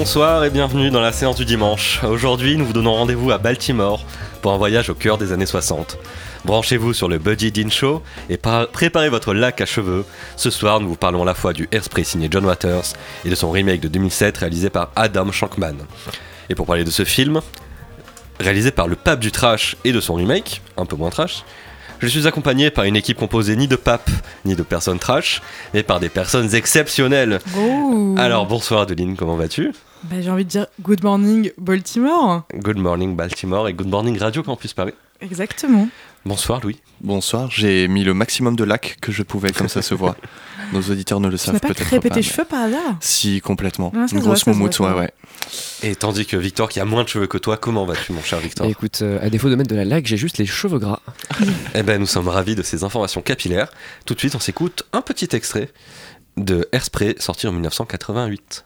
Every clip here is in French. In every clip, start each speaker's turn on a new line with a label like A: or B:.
A: Bonsoir et bienvenue dans la séance du dimanche. Aujourd'hui, nous vous donnons rendez-vous à Baltimore pour un voyage au cœur des années 60. Branchez-vous sur le Buddy Dean Show et préparez votre lac à cheveux. Ce soir, nous vous parlons à la fois du Airspray signé John Waters et de son remake de 2007 réalisé par Adam Shankman. Et pour parler de ce film, réalisé par le pape du trash et de son remake, un peu moins trash, je suis accompagné par une équipe composée ni de papes ni de personnes trash, mais par des personnes exceptionnelles. Alors bonsoir Adeline, comment vas-tu?
B: Bah, J'ai envie de dire good morning Baltimore.
A: Good morning Baltimore et good morning Radio Campus Paris.
B: Exactement.
A: Bonsoir Louis.
C: Bonsoir, j'ai mis le maximum de lac que je pouvais, comme ça se voit. Nos auditeurs ne le savent peut-être pas. Tu
B: n'as pas tes cheveux par hasard?
C: Si, complètement. Une grosse moumoute, ouais, ouais.
A: Et tandis que Victor, qui a moins de cheveux que toi, comment vas-tu, mon cher Victor?
D: Écoute, euh, à défaut de mettre de la laque, j'ai juste les cheveux gras.
A: eh ben, nous sommes ravis de ces informations capillaires. Tout de suite, on s'écoute un petit extrait de Airspray, sorti en 1988.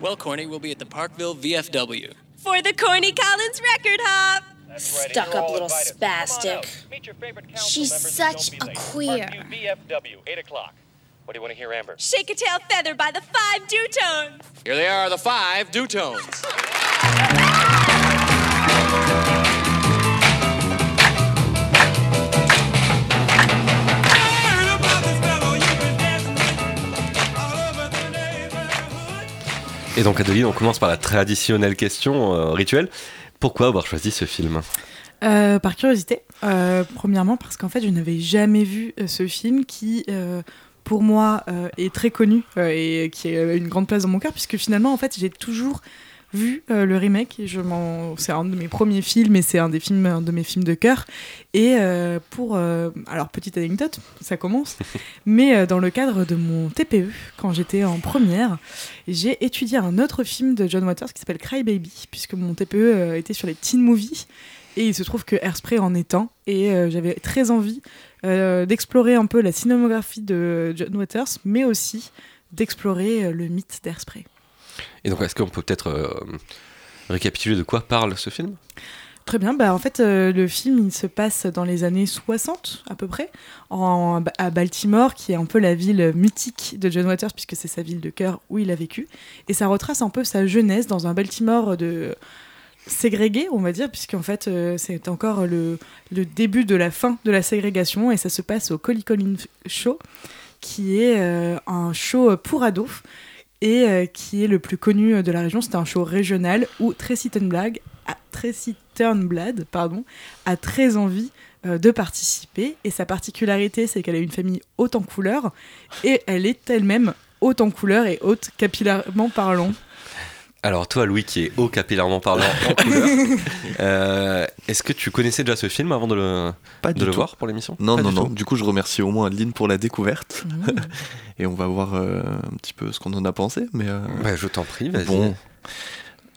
A: Well, Corny, we'll be at the Parkville VFW. For the Corny Collins Record Hop! Stuck up little spastic. She's such a queer. VFW, 8 o'clock. What do you want to hear, Amber? Shake a tail feather by the five Dutones. Here they are, the five Dutones. Et donc Adeline, on commence par la traditionnelle question euh, rituelle. Pourquoi avoir choisi ce film?
B: Euh, Par curiosité. Euh, premièrement parce qu'en fait je n'avais jamais vu ce film qui pour moi est très connu et qui a une grande place dans mon cœur, puisque finalement, en fait, j'ai toujours vu euh, le remake. Je c'est un de mes premiers films et c'est un des films, un de mes films de cœur. Et pour, alors petite anecdote, ça commence, mais dans le cadre de mon TPE, quand j'étais en première, j'ai étudié un autre film de John Waters qui s'appelle Cry Baby, puisque mon TPE était sur les teen movies. Et il se trouve que Airspray en est un. Et j'avais très envie euh, d'explorer un peu la cinématographie de John Waters, mais aussi d'explorer euh, le mythe d'Airspray.
A: Et donc, est-ce qu'on peut peut-être euh, récapituler de quoi parle ce film?
B: Très bien, bah, en fait, le film il se passe dans les années 60 à peu près, à Baltimore, qui est un peu la ville mythique de John Waters, puisque c'est sa ville de cœur où il a vécu. Et ça retrace un peu sa jeunesse dans un Baltimore de, ségrégé, on va dire, puisqu'en fait, euh, c'est encore le, début de la fin de la ségrégation et ça se passe au Collie Show, qui est euh, un show pour ados et euh, qui est le plus connu de la région. C'est un show régional où Tracy Turnblad, a, Tracy Turnblad pardon, a très envie de participer et sa particularité, c'est qu'elle a une famille haute en couleur et elle est elle-même haute en couleur et haute capillairement parlant.
A: Alors toi, Louis, qui est haut capillairement parlant en couleur, euh, est-ce que tu connaissais déjà ce film avant de le, de le voir pour l'émission?
C: Non, non, non. Du coup, je remercie au moins Adeline pour la découverte. Mmh. Et on va voir euh, un petit peu ce qu'on en a pensé. Mais euh,
A: je t'en prie, vas-y. Bon,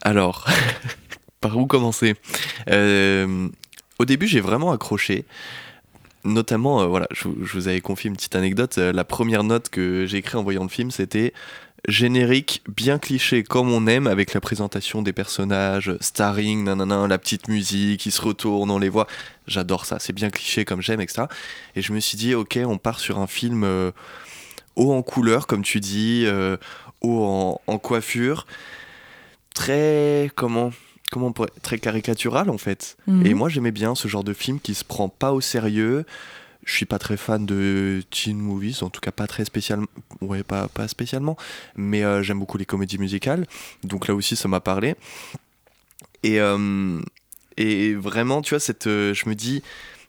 C: alors, par où commencer? Au début, j'ai vraiment accroché. Notamment, voilà, je, je, vous avais confié une petite anecdote. la première note que j'ai écrite en voyant le film, c'était générique bien cliché comme on aime avec la présentation des personnages, starring, nanana, la petite musique qui se retourne, on les voit. J'adore ça, c'est bien cliché comme j'aime, etc. Et je me suis dit, ok, on part sur un film euh, haut en couleur, comme tu dis, euh, haut en, coiffure, très, comment comment très caricatural en fait. Mhm. Et moi j'aimais bien ce genre de film qui se prend pas au sérieux, je suis pas très fan de teen movies, en tout cas pas très spécialement, ouais, pas, pas spécialement, mais euh, j'aime beaucoup les comédies musicales, donc là aussi ça m'a parlé. Et, euh, et vraiment, tu vois, cette, euh, je me dis,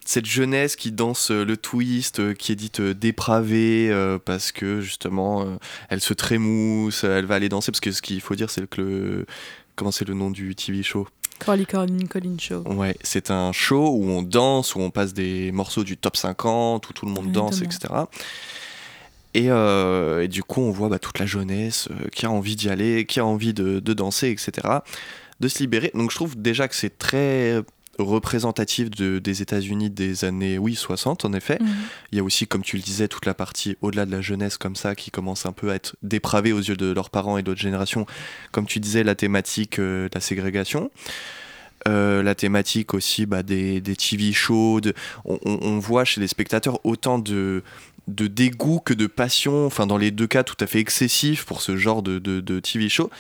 C: cette jeunesse qui danse le twist, qui est dite dépravée, parce que justement, elle se trémousse, elle va aller danser, parce que ce qu'il faut dire, c'est que le. Comment c'est le nom du TV show?
B: Show.
C: Ouais, c'est un show où on danse, où on passe des morceaux du top 50, où tout le monde danse, etc. Euh, et, du coup, on voit bah, toute la jeunesse euh, qui a envie d'y aller, qui a envie de, danser, etc. De se libérer. Donc je trouve déjà que c'est très représentatif de, des États-Unis des années oui 60 en effet. Mhm. Il y a aussi comme tu le disais toute la partie au-delà de la jeunesse comme ça qui commence un peu à être dépravée aux yeux de leurs parents et d'autres générations. Comme tu disais la thématique euh, de la ségrégation. Euh, la thématique aussi bah, des, des, TV shows. on, voit chez les spectateurs autant de, de dégoût que de passion, enfin dans les deux cas tout à fait excessif pour ce genre de, de, de TV show.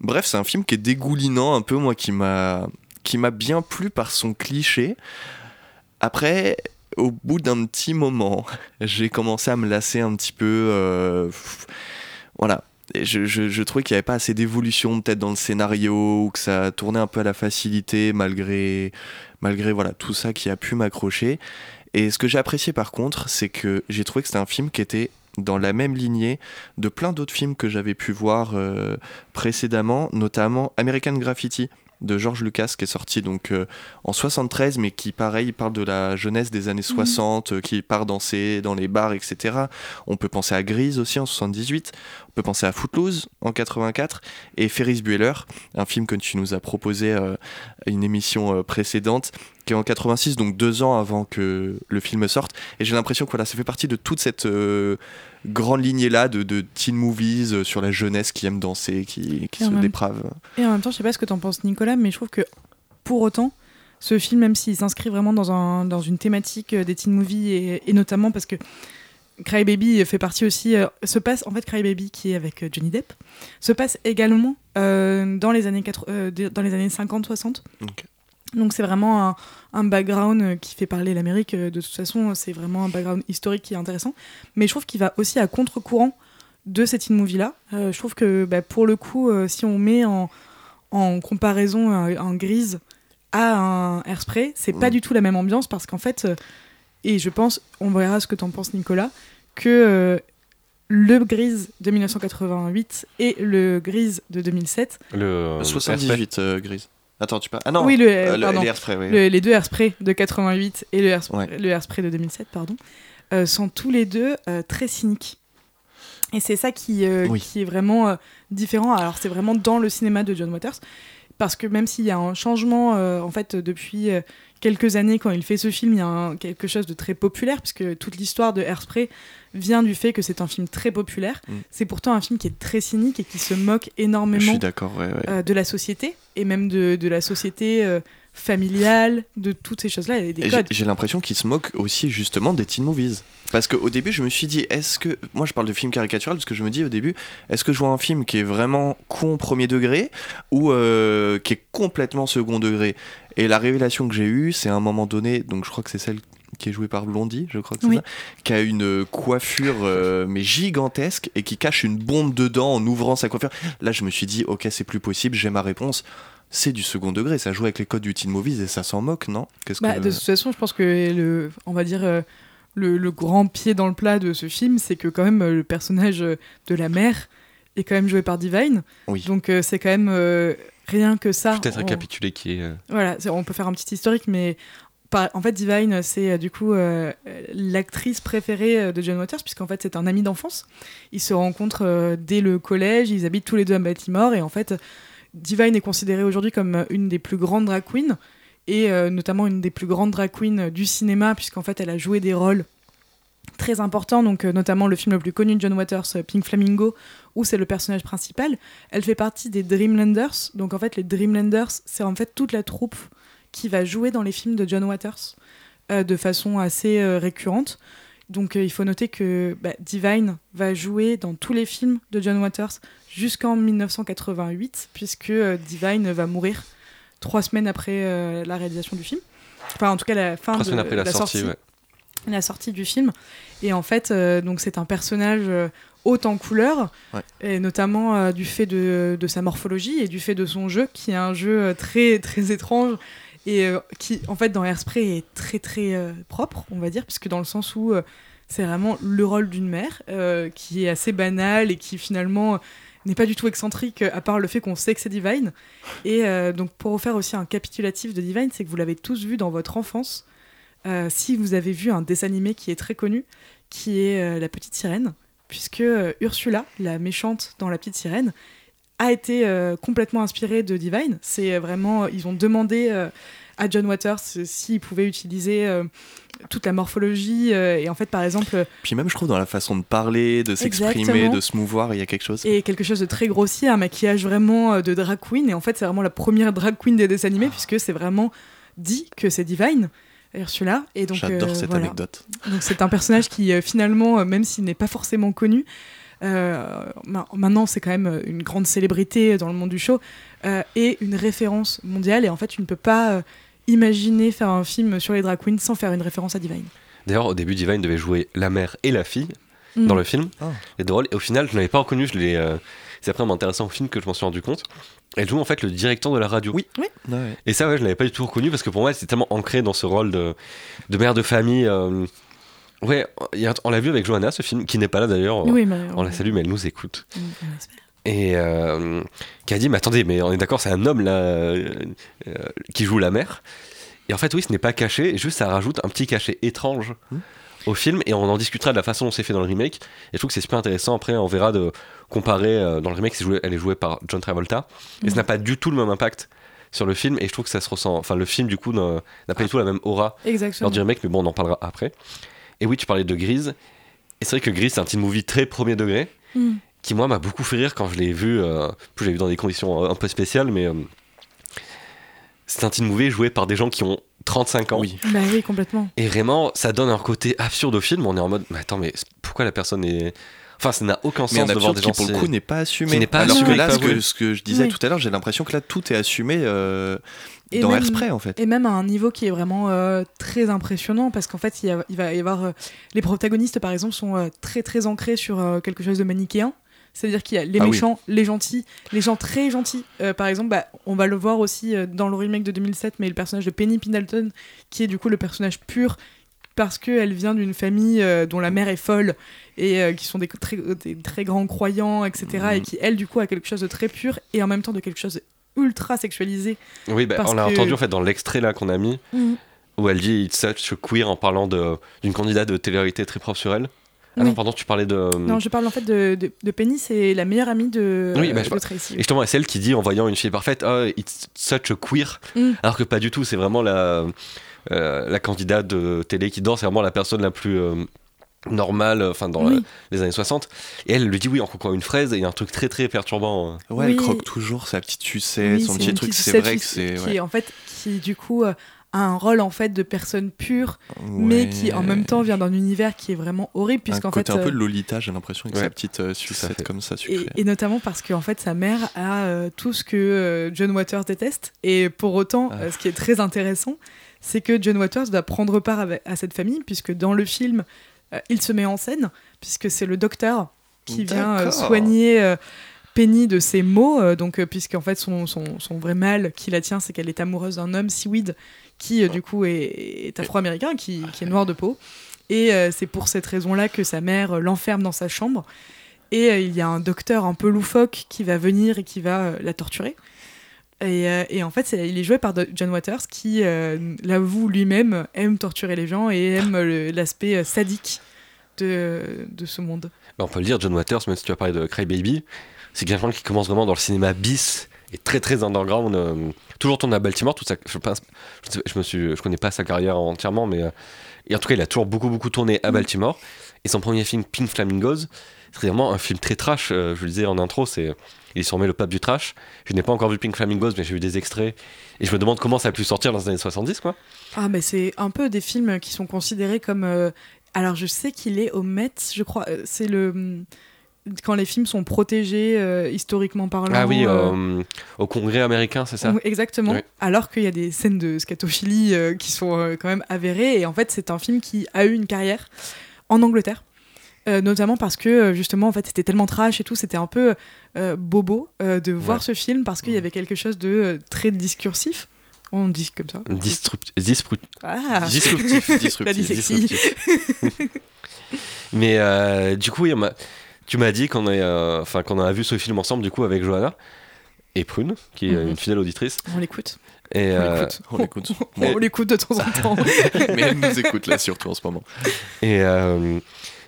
C: Bref, c'est un film qui est dégoulinant un peu, moi, qui m'a qui m'a bien plu par son cliché. Après, au bout d'un petit moment, j'ai commencé à me lasser un petit peu. euh, voilà. Je trouvais qu'il n'y avait pas assez d'évolution peut-être dans le scénario, ou que ça tournait un peu à la facilité malgré, malgré voilà, tout ça qui a pu m'accrocher. Et ce que j'ai apprécié par contre, c'est que j'ai trouvé que c'était un film qui était dans la même lignée de plein d'autres films que j'avais pu voir euh, précédemment, notamment American Graffiti de George Lucas qui est sorti donc euh, en 73 mais qui pareil parle de la jeunesse des années 60 euh, qui part danser dans les bars etc on peut penser à Grease aussi en 78 on peut penser à Footloose en 84 et Ferris Bueller un film que tu nous as proposé euh, à une émission euh, précédente qui est en 86 donc deux ans avant que le film sorte. Et j'ai l'impression que voilà ça fait partie de toute cette euh, grande lignée là de, de teen movies euh, sur la jeunesse qui aime danser qui, se
B: même-
C: déprave.
B: Et en même temps, je sais pas ce que t'en penses, Nicolas, mais je trouve que pour autant, ce film, même s'il s'inscrit vraiment dans, un, dans une thématique euh, des teen movies, et, et notamment parce que Cry Baby fait partie aussi, euh, se passe, en fait, Cry Baby, qui est avec euh, Johnny Depp, se passe également euh, dans, les années 80 euh, de- dans les années 50-60.
C: Ok.
B: Donc c'est vraiment un, un background qui fait parler l'Amérique. De toute façon, c'est vraiment un background historique qui est intéressant. Mais je trouve qu'il va aussi à contre-courant de cette teen movie là. je trouve que bah, pour le coup, si on met en, en comparaison un, Grise à un Airspray, c'est pas
C: Mm.
B: du tout la même ambiance parce qu'en fait, et je pense, on verra ce que t'en penses Nicolas, que euh, le Grise de 1988 et le Grise de 2007,
A: Le,
C: 78 euh, Grise. Attends, tu parles. Ah non,
B: oui, le,
C: euh,
B: pardon,
C: les Airspray, oui.
B: le- les deux Airspray de 88 et le Airspray,
C: Ouais.
B: le Airspray de 2007, pardon, euh, sont tous les deux euh, très cyniques. Et c'est ça qui, euh,
C: Oui.
B: qui est vraiment euh, différent. Alors c'est vraiment dans le cinéma de John Waters, parce que même s'il y a un changement, euh, en fait, depuis euh, quelques années, quand il fait ce film, il y a un- quelque chose de très populaire, puisque toute l'histoire de Airspray vient du fait que c'est un film très populaire.
C: Mm.
B: C'est pourtant un film qui est très cynique et qui se moque énormément
C: ouais, ouais.
B: euh, de la société et même de, de la société familiale, de toutes ces choses-là,
C: j'ai-
B: codes.
C: J'ai l'impression qu'il se moque aussi justement des teen movies. Parce qu'au début, je me suis dit, est-ce que. Moi, je parle de film caricatural parce que je me dis au début, est-ce que je vois un film qui est vraiment con premier degré ou euh, qui est complètement second degré? Et la révélation que j'ai eue, c'est à un moment donné, donc je crois que c'est celle qui est jouée par Blondie, je crois que c'est
B: Oui.
C: ça, qui a une coiffure euh, mais gigantesque et qui cache une bombe dedans en ouvrant sa coiffure. Là, je me suis dit, ok, c'est plus possible, j'ai ma réponse. C'est du second degré, ça joue avec les codes du teen movies et ça s'en moque, non? Qu'est-ce
B: Bah,
C: que-
B: De toute façon, je pense que le, on va dire euh, le, le grand pied dans le plat de ce film, c'est que quand même euh, le personnage euh, de la mère est quand même joué par Divine.
C: Oui.
B: Donc euh, c'est quand même euh, rien que ça.
A: Peut-être
B: on-
A: récapituler qui est.
B: Voilà, c'est- on peut faire un petit historique, mais par- en fait, Divine, c'est du coup euh, l'actrice préférée de John Waters, puisqu'en fait, c'est un ami d'enfance. Ils se rencontrent euh, dès le collège, ils habitent tous les deux à Baltimore, et en fait, Divine est considérée aujourd'hui comme euh, une des plus grandes drag queens, et euh, notamment une des plus grandes drag queens du cinéma, puisqu'en fait, elle a joué des rôles très importants, donc euh, notamment le film le plus connu de John Waters, euh, Pink Flamingo, où c'est le personnage principal. Elle fait partie des Dreamlanders, donc en fait, les Dreamlanders, c'est en fait toute la troupe qui va jouer dans les films de John Waters euh, de façon assez euh, récurrente. Donc euh, il faut noter que bah, Divine va jouer dans tous les films de John Waters jusqu'en 1988, puisque euh, Divine va mourir trois semaines après euh, la réalisation du film. Enfin, en tout cas, la fin
A: Trois
B: de
A: semaines après la, sortie, ouais.
B: la sortie du film. Et en fait, euh, donc c'est un personnage euh, haut en couleur,
C: Ouais.
B: et notamment euh, du fait de, de sa morphologie et du fait de son jeu, qui est un jeu très très étrange et euh, qui, en fait, dans Airspray est très très euh, propre, on va dire, puisque dans le sens où euh, c'est vraiment le rôle d'une mère qui est assez banal et qui finalement n'est pas du tout excentrique, à part le fait qu'on sait que c'est Divine. Et donc, pour vous faire aussi un capitulatif de Divine, c'est que vous l'avez tous vu dans votre enfance. Si vous avez vu un dessin animé qui est très connu, qui est La Petite Sirène, puisque Ursula, la méchante dans La Petite Sirène, a été euh, complètement inspirée de Divine. C'est euh, vraiment, ils ont demandé euh, à John Waters euh, s'il pouvait utiliser euh, toute la morphologie. euh, et en fait, par exemple,
C: Puis même, je trouve, dans la façon de parler, de s'exprimer, de se mouvoir, il y a quelque chose.
B: et quelque chose de très grossier, un maquillage vraiment euh, de drag queen. Et en fait, c'est vraiment la première drag queen des dessins animés, puisque c'est vraiment dit que c'est Divine, Ursula. Et donc,
C: J'adore
B: euh,
C: cette
B: voilà.
C: anecdote.
B: Donc c'est un personnage qui euh, finalement, euh, même s'il n'est pas forcément connu, euh, maintenant c'est quand même une grande célébrité dans le monde du show, euh, et une référence mondiale. Et en fait, tu ne peux pas euh, imaginer faire un film sur les drag queens sans faire une référence à Divine.
A: D'ailleurs, au début, Divine devait jouer la mère et la fille
B: Mm.
A: dans le film.
C: Ah.
A: Et drôle. Et au final, je ne l'avais pas reconnu. Je l'ai. euh, C'est après en m'intéressant au film que je m'en suis rendu compte. Elle joue en fait le directeur de la radio.
C: Oui. Ouais.
A: Et ça, ouais, je l'avais pas du tout reconnu parce que pour moi, c'était tellement ancré dans ce rôle de, de mère de famille. euh, Ouais, on l'a vu avec Johanna, ce film, qui n'est pas là d'ailleurs.
B: Oui,
A: On la salue, mais elle nous écoute.
B: on.
A: Et euh, qui a dit Mais attendez, mais on est d'accord, c'est un homme là euh, euh, qui joue la mère. Et en fait, oui, ce n'est pas caché, juste ça rajoute un petit cachet étrange
C: Hmm.
A: au film, et on en discutera de la façon dont c'est fait dans le remake. Et je trouve que c'est super intéressant. Après, on verra de comparer. euh, dans le remake, joué- elle est jouée par John Travolta, et
B: Hmm.
A: ça n'a pas du tout le même impact sur le film, et je trouve que ça se ressent. Enfin, le film, du coup, n'a pas du tout la même aura
B: Exactement.
A: lors du remake, mais bon, on en parlera après. Et oui, tu parlais de Grise. Et c'est vrai que Grise, c'est un petit movie très premier degré,
B: Mm.
A: qui, moi, m'a beaucoup fait rire quand je l'ai vu. Euh, plus, je l'ai vu dans des conditions euh, un peu spéciales, mais euh, c'est un teen movie joué par des gens qui ont 35 ans.
C: Oui.
B: Bah oui, complètement.
A: Et vraiment, ça donne un côté absurde au film. On est en mode, mais attends, mais pourquoi la personne est. Enfin, ça n'a aucun
C: Mais
A: sens de voir des
C: qui
A: gens.
C: pour le coup n'est pas assumé.
A: Qui n'est pas
C: Alors
B: assumé,
C: que là, ce que, ce que je disais
B: Oui.
C: tout à l'heure, j'ai l'impression que là tout est assumé euh,
B: Et
C: dans
B: même-
C: Airspray en fait.
B: Et même à un niveau qui est vraiment euh, très impressionnant parce qu'en fait, il, y a- il va y avoir. euh, les protagonistes, par exemple, sont euh, très très ancrés sur quelque chose de manichéen. C'est-à-dire qu'il y a les
C: Ah oui.
B: méchants, les gentils, les gens très gentils. Par exemple, bah, on va le voir aussi dans le remake de 2007, mais le personnage de Penny Pendleton, qui est du coup le personnage pur parce qu'elle vient d'une famille dont la mère est folle et euh, qui sont des très, des très grands croyants, etc. Et qui, elle, du coup, a quelque chose de très pur et en même temps de quelque chose ultra sexualisé.
A: Oui, bah, on l'a
B: que-
A: entendu en fait dans l'extrait là qu'on a mis, où elle dit It's such a queer en parlant d'une candidate de télé-réalité très propre sur elle. Ah
B: Oui.
A: non, pardon, tu parlais de.
B: Non, je parle en fait de, de, de Penny, c'est la meilleure amie de,
A: Oui, bah, je
B: de
A: vois.
B: Tracy.
A: Et justement, c'est elle qui dit en voyant une fille parfaite, oh, it's such a queer.
B: Mm.
A: Alors que pas du tout, c'est vraiment la, euh, la candidate de télé qui danse, c'est vraiment la personne la plus euh, normale, euh, enfin dans
B: Oui.
A: la- les années 60. Et elle lui dit oui en croquant une fraise, et il y a un truc très très perturbant. euh.
C: Ouais, elle croque toujours sa petite sucette,
B: Oui,
C: son petit truc. C'est vrai
B: sucette
C: que c'est.
B: qui
C: ouais.
B: en fait qui du coup euh, a un rôle en fait de personne pure, mais qui en même temps vient d'un univers qui est vraiment horrible puisqu'en
C: côté
B: fait
C: un peu
B: euh,
C: de Lolita, j'ai l'impression, avec
A: Ouais,
C: sa petite euh, sucette comme ça
B: et,
C: sucrée.
B: et notamment parce qu'en fait sa mère a euh, tout ce que euh, John Waters déteste et pour autant
C: Ah.
B: euh, ce qui est très intéressant c'est que John Waters va prendre part avec- à cette famille puisque dans le film euh, il se met en scène puisque c'est le docteur qui vient euh, soigner euh, Penny de ses maux, euh, donc euh, puisqu'en fait son, son, son vrai mal qui la tient, c'est qu'elle est amoureuse d'un homme Seaweed qui euh, du coup est, est afro-américain, qui, qui est noir de peau, et euh, c'est pour cette raison-là que sa mère euh, l'enferme dans sa chambre. Et euh, il y a un docteur un peu loufoque qui va venir et qui va euh, la torturer. Et, euh, et en fait, il est joué par John Waters qui euh, l'avoue lui-même aime torturer les gens et aime euh, l'aspect sadique de, de ce monde.
A: Bah, on peut le dire, John Waters, même si tu as parlé de Cry Baby, c'est quelqu'un qui commence vraiment dans le cinéma bis et très très underground. euh, toujours tourné à Baltimore, tout ça. Je, pense, je, sais- je me suis, je connais pas sa carrière entièrement, mais et en tout cas, il a toujours beaucoup beaucoup tourné à
B: Mm.
A: Baltimore. Et son premier film, Pink Flamingos, c'est vraiment un film très trash. je le disais en intro, c'est il est sûrement le pape du trash. Je n'ai pas encore vu Pink Flamingos, mais j'ai vu des extraits et je me demande comment ça a pu sortir dans les années 70, quoi.
B: Ah, mais c'est un peu des films qui sont considérés comme. euh, Alors, je sais qu'il est au Met, je crois. euh, C'est le. Quand les films sont protégés euh, historiquement parlant.
A: Ah oui,
B: euh,
A: au Congrès américain, c'est ça?
B: Exactement.
A: Oui.
B: Alors qu'il y a des scènes de scatophilie qui sont quand même avérées. Et en fait, c'est un film qui a eu une carrière en Angleterre. Euh, notamment parce que euh, justement en fait c'était tellement trash et tout c'était un peu euh, bobo euh, de voir ce film parce qu'il y avait quelque chose de euh, très discursif on dit comme ça
A: Disrupt- disrupt-
B: ah
C: Disruptif, disruptif.
A: disruptif. Mais euh, du coup, tu m'as dit qu'on a, euh, enfin, qu'on a vu ce film ensemble du coup avec Johanna et Prune, qui est
B: Mhm.
A: une fidèle auditrice.
B: on l'écoute
A: Et,
B: on
A: euh,
B: l'écoute
C: On l'écoute.
B: on l'écoute de temps en temps
C: Mais elle nous écoute là surtout en ce moment.
A: et euh,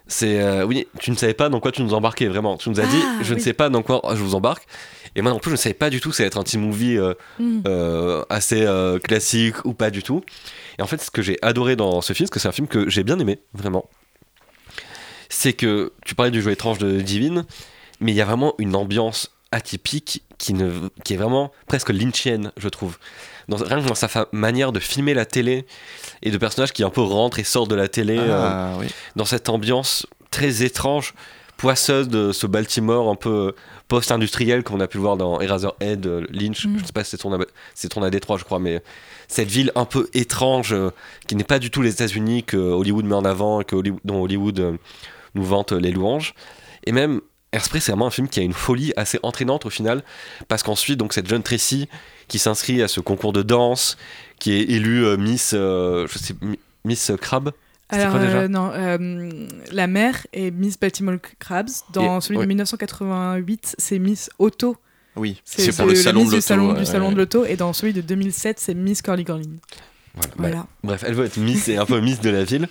A: c'est, euh, oui, tu ne savais pas dans quoi tu nous embarquais vraiment. Tu nous as dit,
B: Ah,
A: je ne sais pas dans quoi je vous embarque. Et moi non plus, je ne savais pas du tout ça allait être un petit movie euh,
B: Mm.
A: euh, assez classique ou pas du tout. Et en fait, ce que j'ai adoré dans ce film, parce que c'est un film que j'ai bien aimé, vraiment, c'est que tu parlais du jeu étrange de Divine, mais il y a vraiment une ambiance atypique qui, ne, qui est vraiment presque lynchienne, je trouve. Dans, rien que dans sa manière de filmer la télé et de personnages qui un peu rentrent et sortent de la télé euh,
C: Ah oui.
A: dans cette ambiance très étrange. poisseuse de ce Baltimore un peu post-industriel qu'on a pu voir dans Eraserhead, euh, Lynch,
B: Mm.
A: je sais pas si c'est tourné, à- c'est tourné à Détroit, je crois, mais cette ville un peu étrange euh, qui n'est pas du tout les États-Unis que Hollywood met en avant et que Hollywood, dont Hollywood euh, nous vante les louanges. Et même Airspray, c'est vraiment un film qui a une folie assez entraînante au final, parce qu'ensuite, donc cette jeune Tracy qui s'inscrit à ce concours de danse, qui est élue euh, Miss, euh, je sais, Mi- Miss Crab.
B: Alors,
A: quoi déjà
B: euh, non, euh, la mère est Miss Baltimore Crabs. Dans
A: Et-
B: celui
A: ouais.
B: de 1988, c'est Miss Auto.
C: Oui,
B: C'est
C: pour
B: le-
C: salon
B: Miss
C: de
B: du salon,
C: l'auto.
B: du salon de l'auto. Et dans celui de 2007, c'est Miss Curly Curlin.
A: Voilà.
B: Voilà.
A: Bref, elle veut être Miss et un peu Miss de la ville.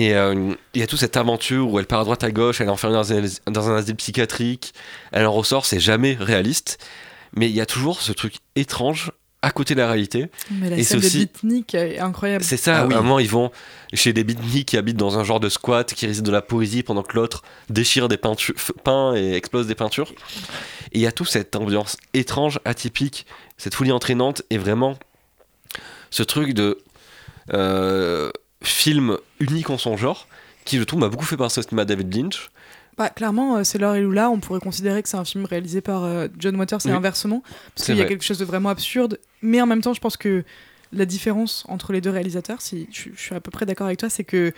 A: Et euh, il y a toute cette aventure où elle part à droite à gauche, elle est enfermée dans un, dans un asile psychiatrique, elle en ressort, c'est jamais réaliste. Mais il y a toujours ce truc étrange à côté de la réalité.
B: Mais la
A: Et
B: scène
A: ceci-
B: de beatnik est incroyable.
A: C'est ça,
C: Ah oui.
A: à un moment ils vont chez des beatniks qui habitent dans un genre de squat, qui résident de la poésie pendant que l'autre déchire des peintures, peint et explose des peintures. Et il y a toute cette ambiance étrange, atypique, cette folie entraînante et vraiment ce truc de euh, film unique en son genre qui je trouve m'a beaucoup fait penser au cinéma David Lynch.
B: Bah, clairement, euh, c'est l'heure et Lula. On pourrait considérer que c'est un film réalisé par euh, John Waters et
A: Oui.
B: inversement. Parce
A: C'est
B: qu'il y a quelque chose de vraiment absurde. Mais en même temps, je pense que la différence entre les deux réalisateurs, si je, je suis à peu près d'accord avec toi, c'est que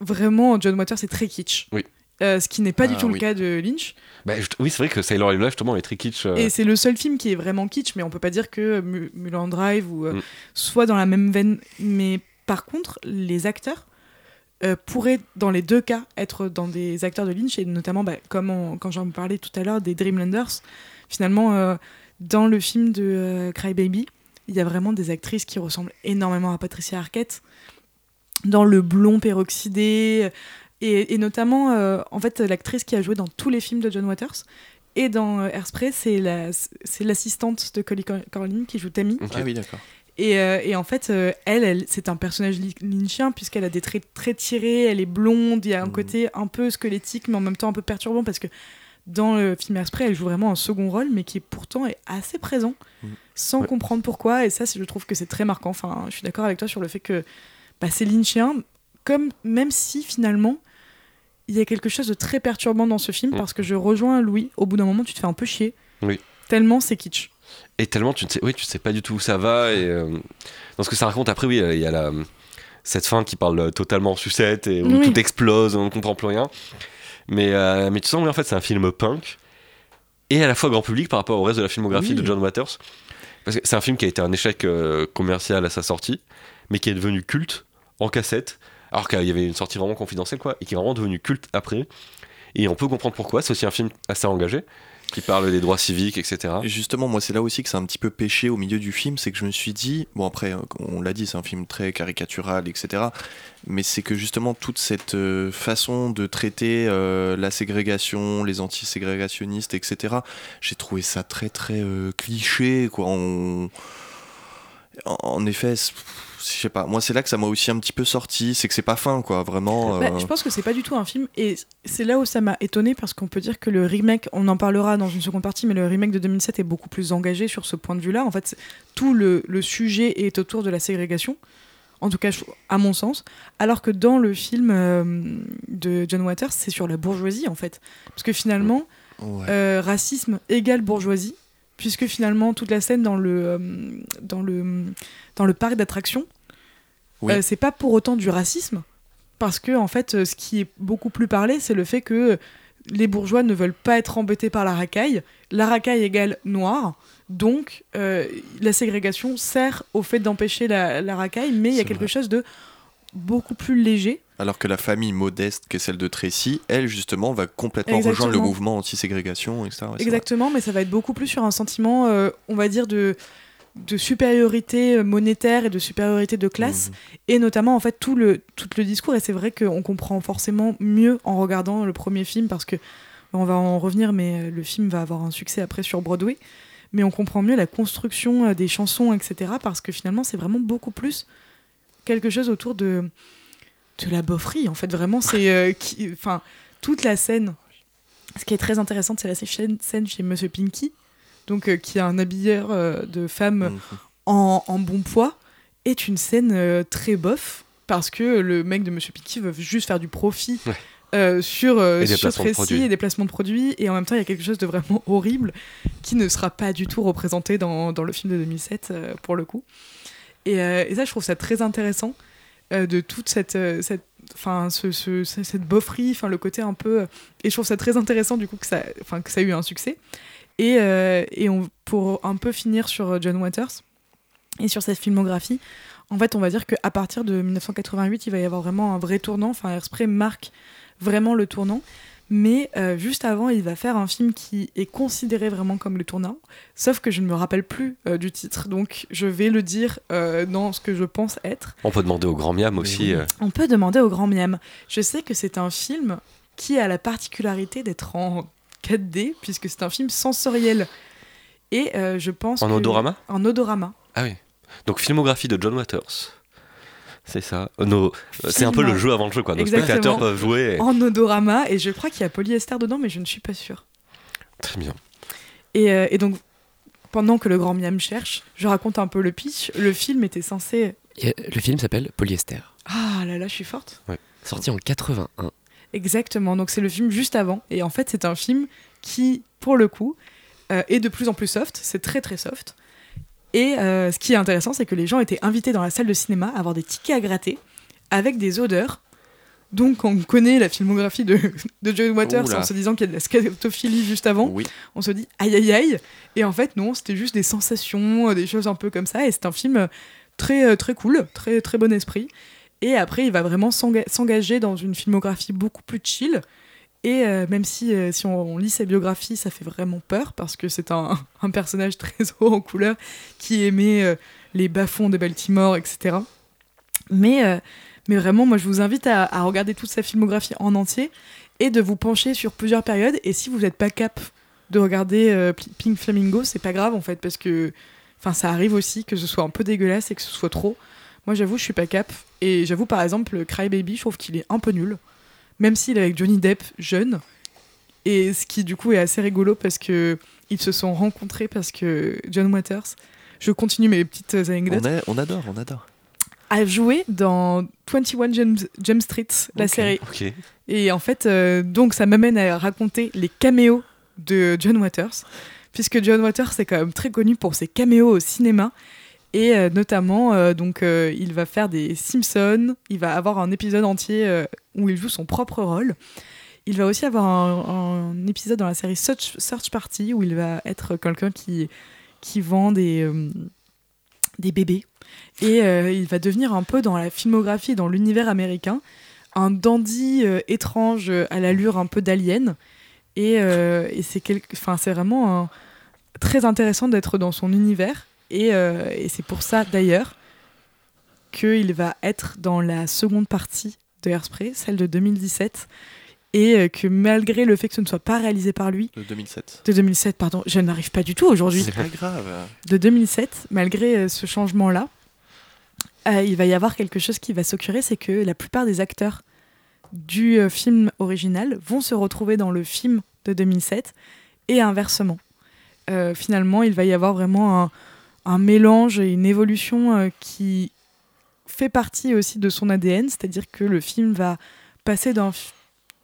B: vraiment, John Waters est très kitsch.
A: Oui.
B: Euh, ce qui n'est pas du
C: Ah,
B: tout le cas de Lynch.
A: Bah, je- oui, c'est vrai que Sailor Lula justement est très kitsch. euh,
B: Et c'est le seul film qui est vraiment kitsch, mais on peut pas dire que Mu- Mulholland Drive ou euh,
A: Mm.
B: soit dans la même veine. Mais par contre, les acteurs euh, pourraient, dans les deux cas, être dans des acteurs de Lynch, et notamment, bah, comme on- quand j'en parlais tout à l'heure, des Dreamlanders. Finalement, euh, dans le film de euh, Cry Baby, il y a vraiment des actrices qui ressemblent énormément à Patricia Arquette. Dans le blond peroxydé, et, et notamment, euh, en fait, l'actrice qui a joué dans tous les films de John Waters. Et dans Airspray, c'est la- c'est l'assistante de Collie Cor- Corlin qui joue Tammy.
A: ok.
C: Ah oui, d'accord.
B: Et, euh, et en fait, euh, elle, elle c'est un personnage lynchien puisqu'elle a des traits très tirés, elle est blonde, il y a un
C: Mhm.
B: côté un peu squelettique, mais en même temps un peu perturbant parce que dans le film Airspray, elle joue vraiment un second rôle, mais qui pourtant est assez présent,
C: Mhm.
B: sans
A: Ouais.
B: comprendre pourquoi. Et ça, je trouve que c'est très marquant. Enfin, je suis d'accord avec toi sur le fait que bah, c'est lynchien, comme même si finalement il y a quelque chose de très perturbant dans ce film
A: Mhm.
B: parce que je rejoins Louis. Au bout d'un moment, tu te fais un peu chier.
A: Oui.
B: Tellement c'est kitsch.
A: Et tellement tu ne sais, oui, tu sais pas du tout où ça va. Et euh, dans ce que ça raconte, après, oui, il y a la, cette fin qui parle totalement en sucette et où
B: Oui.
A: tout explose, on ne comprend plus rien. Mais, euh, mais tu sens, oui, en fait, c'est un film punk et à la fois grand public par rapport au reste de la filmographie
C: Oui.
A: de John Waters. Parce que c'est un film qui a été un échec euh, commercial à sa sortie, mais qui est devenu culte en cassette, alors qu'il y avait une sortie vraiment confidentielle, quoi, et qui est vraiment devenu culte après. Et on peut comprendre pourquoi. C'est aussi un film assez engagé, qui parle des droits civiques, etc.
C: Et justement, moi, c'est là aussi que c'est un petit peu péché au milieu du film, c'est que je me suis dit, bon après, euh, on l'a dit, c'est un film très caricatural, etc. Mais c'est que justement toute cette euh, façon de traiter euh, la ségrégation, les anti-ségrégationnistes, etc. J'ai trouvé ça très très cliché, quoi. On- En, effet, je sais pas. Moi, c'est là que ça m'a aussi un petit peu sorti, c'est que c'est pas fin, quoi. Vraiment.
B: Bah,
C: euh,
B: je pense que c'est pas du tout un film et c'est là où ça m'a étonné parce qu'on peut dire que le remake, on en parlera dans une seconde partie, mais le remake de 2007 est beaucoup plus engagé sur ce point de vue-là. En fait, tout le, le sujet est autour de la ségrégation, en tout cas à mon sens, alors que dans le film euh, de John Waters, c'est sur la bourgeoisie en fait, parce que finalement,
C: ouais.
B: euh, racisme égale bourgeoisie, puisque finalement toute la scène dans le euh, dans le dans le parc d'attractions,
C: Oui.
B: euh, c'est pas pour autant du racisme, parce que en fait, euh, ce qui est beaucoup plus parlé, c'est le fait que les bourgeois ne veulent pas être embêtés par la racaille. La racaille égale noir. Donc, euh, la ségrégation sert au fait d'empêcher la, la racaille, mais il y a quelque chose de beaucoup plus léger.
C: Alors que la famille modeste, qui est celle de Tracy, elle, justement, va complètement
B: Exactement.
C: rejoindre le mouvement anti-ségrégation, etc. Ouais.
B: Exactement, mais ça va être beaucoup plus sur un sentiment, euh, on va dire, de, de supériorité monétaire et de supériorité de classe,
C: Mhm.
B: et notamment en fait tout le, tout le discours. Et c'est vrai qu'on comprend forcément mieux en regardant le premier film, parce que on va en revenir, mais euh, le film va avoir un succès après sur Broadway. Mais on comprend mieux la construction euh, des chansons, etc. Parce que finalement, c'est vraiment beaucoup plus quelque chose autour de, de la bofferie. En fait, vraiment, c'est. euh, Enfin, toute la scène. Ce qui est très intéressant, c'est la scène scène chez Monsieur Pinky, donc, euh, qui est un habilleur euh, de femmes
C: Mhm.
B: en, en bon poids, est une scène très bof, parce que le mec de Monsieur Pinky veut juste faire du profit
A: Ouais.
B: euh, sur, euh, sur
A: de
B: précis et des placements de produits. Et en même temps, il y a quelque chose de vraiment horrible qui ne sera pas du tout représenté dans, dans le film de 2007, euh, pour le coup. Et, euh, et ça, je trouve ça très intéressant euh, de toute cette, euh, cette, enfin, ce, ce- ce- cette bofferie, enfin, le côté un peu. Et je trouve ça très intéressant du coup que ça, que ça a eu un succès. Et, et on, pour un peu finir sur John Waters et sur cette filmographie, en fait, on va dire qu'à partir de 1988, il va y avoir vraiment un vrai tournant. Enfin, Airspray marque vraiment le tournant. Mais euh, juste avant, il va faire un film qui est considéré vraiment comme le tournant. Sauf que je ne me rappelle plus euh, du titre. Donc, je vais le dire euh, dans ce que je pense être.
A: On peut demander au grand Miam aussi.
C: oui.
A: euh,
B: On peut demander au grand miam. Je sais que c'est un film qui a la particularité d'être en 4D, puisque c'est un film sensoriel. Et euh, je pense
A: en
B: que-
A: odorama?
B: En odorama.
A: Ah oui. Donc filmographie de John Waters. C'est ça. Euh, nos- euh, C'est un peu le jeu avant le jeu, quoi. Nos
B: Exactement.
A: spectateurs peuvent jouer. et-
B: En odorama, et je crois qu'il y a polyester dedans, mais je ne suis pas sûre.
A: Très bien.
B: Et, euh, et donc, pendant que le grand miam cherche, je raconte un peu le pitch. Le film était censé.
D: Le film s'appelle Polyester,
B: Ah là là, je suis forte.
D: sorti en 81.
B: Exactement, donc c'est le film juste avant. Et en fait, c'est un film qui, pour le coup, euh, est de plus en plus soft. C'est très très soft. Et euh, ce qui est intéressant, c'est que les gens étaient invités dans la salle de cinéma à avoir des tickets à gratter avec des odeurs. Donc, quand on connaît la filmographie de, de John Waters
C: Oula.
B: en se disant qu'il y a de la scatophilie juste avant,
C: Oui.
B: on se dit aïe aïe aïe. Et en fait, non, c'était juste des sensations, euh, des choses un peu comme ça. Et c'est un film euh, très, très cool, très, très bon esprit. Et après, il va vraiment s'enga- s'engager dans une filmographie beaucoup plus chill. Et euh, même si, euh, si on, lit sa biographie, ça fait vraiment peur parce que c'est un, un personnage très haut en couleur qui aimait euh, les bas-fonds de Baltimore, etc. Mais, mais vraiment, moi, je vous invite à, regarder toute sa filmographie en entier et de vous pencher sur plusieurs périodes. Et si vous n'êtes pas cap de regarder Pink Flamingo, c'est pas grave en fait, parce que enfin, ça arrive aussi que ce soit un peu dégueulasse et que ce soit trop. Moi, j'avoue, je suis pas cap. Et j'avoue, par exemple, Cry Baby, je trouve qu'il est un peu nul. Même s'il est avec Johnny Depp jeune. Et ce qui, du coup, est assez rigolo parce que ils se sont rencontrés parce que John Waters, je continue mes petites anecdotes,
C: On, on adore, on adore.
B: a joué dans 21 Jump, Jump Street, la série. Et en fait, euh, donc ça m'amène à raconter les caméos de John Waters, puisque John Waters est quand même très connu pour ses caméos au cinéma. Et euh, notamment, euh, donc, euh, il va faire des Simpsons, il va avoir un épisode entier où il joue son propre rôle. Il va aussi avoir un, épisode dans la série Search, Party où il va être quelqu'un qui, qui vend des, des bébés. Et il va devenir un peu dans la filmographie, dans l'univers américain, un dandy étrange à l'allure un peu d'alien. Et, et c'est quel- enfin, vraiment très intéressant d'être dans son univers. Et, euh, et c'est pour ça d'ailleurs qu'il va être dans la seconde partie de Hairspray, celle de 2017. Et euh, que malgré le fait que ce ne soit pas réalisé par lui,
C: De 2007.
B: de 2007, pardon, je n'arrive pas du tout aujourd'hui
C: C'est pas grave.
B: de 2007, malgré euh, ce changement-là, euh, il va y avoir quelque chose qui va s'occurrer, c'est que la plupart des acteurs du euh, film original vont se retrouver dans le film de 2007 et inversement. Euh, finalement, il va y avoir vraiment un, un mélange et une évolution euh, qui fait partie aussi de son ADN, c'est-à-dire que le film va passer d'un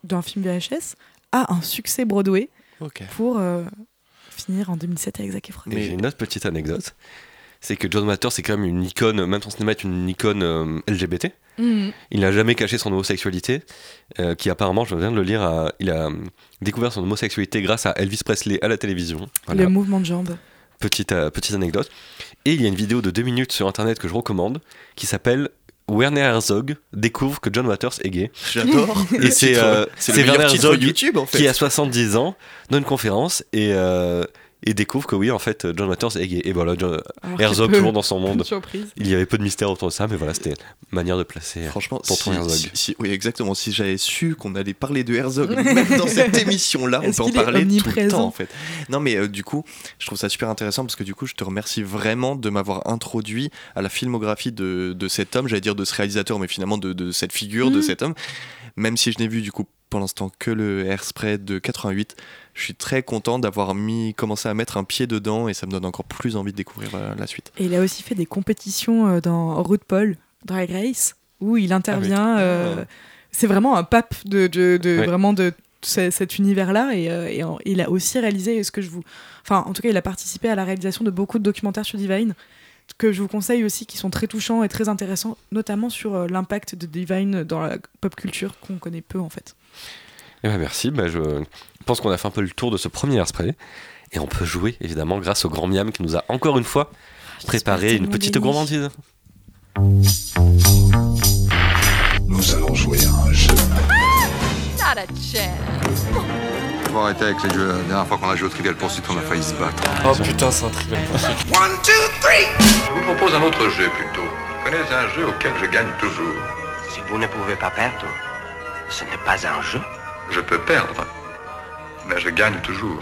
B: d'un film VHS à un succès Broadway pour euh, finir en 2007 avec Zac Efron.
A: Et
C: Mais-
A: j'ai une autre petite anecdote. C'est que John Waters, c'est quand même une icône, même son cinéma est une icône euh, LGBT.
B: Mhm.
A: Il n'a jamais caché son homosexualité, euh, qui apparemment, je viens de le lire, a- il a découvert son homosexualité grâce à Elvis Presley à la télévision. Voilà.
B: Le mouvement de jambes.
A: Petite, euh, petite anecdote. Et il y a une vidéo de deux minutes sur internet que je recommande qui s'appelle Werner Herzog découvre que John Waters est gay.
C: J'adore.
A: Et c'est euh, Werner Herzog
C: YouTube en fait.
A: qui a 70 ans dans une conférence et, euh, et découvre que oui, en fait, John Waters est gay. Et voilà, John-
B: Alors
A: Herzog toujours dans son monde.
B: Surprise.
A: Il y avait peu de mystère autour de ça, mais voilà, c'était une manière de placer. euh,
C: Franchement,
A: Tonton
C: si,
A: Herzog.
C: si- si- oui, exactement. Si j'avais su qu'on allait parler de Herzog, même dans cette émission-là, on peut en parler tout le temps, en fait. Non, mais euh, du coup, je trouve ça super intéressant parce que du coup, je te remercie vraiment de m'avoir introduit à la filmographie de, de cet homme, j'allais dire de ce réalisateur, mais finalement de, de cette figure, de
B: Mhm.
C: cet homme. Même si je n'ai vu du coup pour l'instant que le Hairspray de 88, je suis très content d'avoir mis commencé à mettre un pied dedans et ça me donne encore plus envie de découvrir euh, la suite.
B: Et il a aussi fait des compétitions euh, dans RuPaul Drag Race où il intervient
C: Ah,
B: euh, c'est vraiment un pape de, de, de-
A: Ouais.
B: vraiment de ce- cet univers-là et, euh, et en- il a aussi réalisé ce que je vous, enfin en tout cas il a participé à la réalisation de beaucoup de documentaires sur Divine que je vous conseille aussi qui sont très touchants et très intéressants, notamment sur euh, l'impact de Divine dans la pop culture qu'on connaît peu en fait.
A: Eh ben, merci, bah, je pense qu'on a fait un peu le tour de ce premier spray. Et on peut jouer, évidemment, grâce au grand Miam qui nous a encore une fois préparé une petite gourmandise.
E: Nous allons jouer à un jeu.
F: Not a chance.
G: Faut arrêter avec les jeux. La dernière fois qu'on a joué au Trivial Pursuit, on a failli se battre.
C: Oh putain, c'est un trivial.
G: Je vous propose un autre jeu plutôt. Vous connaissez un jeu auquel je gagne toujours.
H: Si vous ne pouvez pas perdre, ce n'est pas un jeu.
G: Je peux perdre, mais je gagne toujours.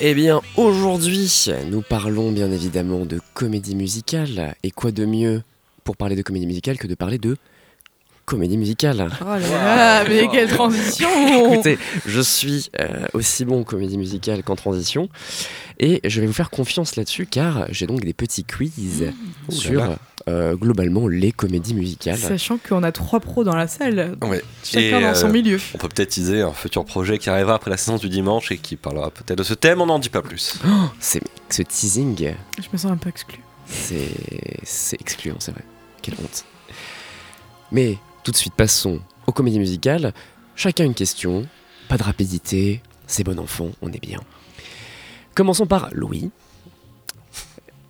D: Eh bien, aujourd'hui, nous parlons bien évidemment de comédie musicale. Et quoi de mieux pour parler de comédie musicale que de parler de comédie musicale
B: Oh là là, mais quelle transition
D: Écoutez, je suis euh, aussi bon en comédie musicale qu'en transition. Et je vais vous faire confiance là-dessus car j'ai donc des petits quiz
A: là
D: sur euh, globalement les comédies musicales.
B: Sachant qu'on a trois pros dans la salle,
A: Ouais.
B: chacun
A: Et,
B: dans son
A: euh,
B: milieu.
A: On peut peut-être teaser un futur projet qui arrivera après la séance du dimanche et qui parlera peut-être de ce thème, on n'en dit pas plus.
D: C'est ce teasing,
B: Je me sens un peu exclue.
D: c'est c'est excluant, c'est vrai. Quelle honte. Mais tout de suite, passons aux comédies musicales. Chacun une question, pas de rapidité, c'est bon enfant, on est bien. Commençons par Louis.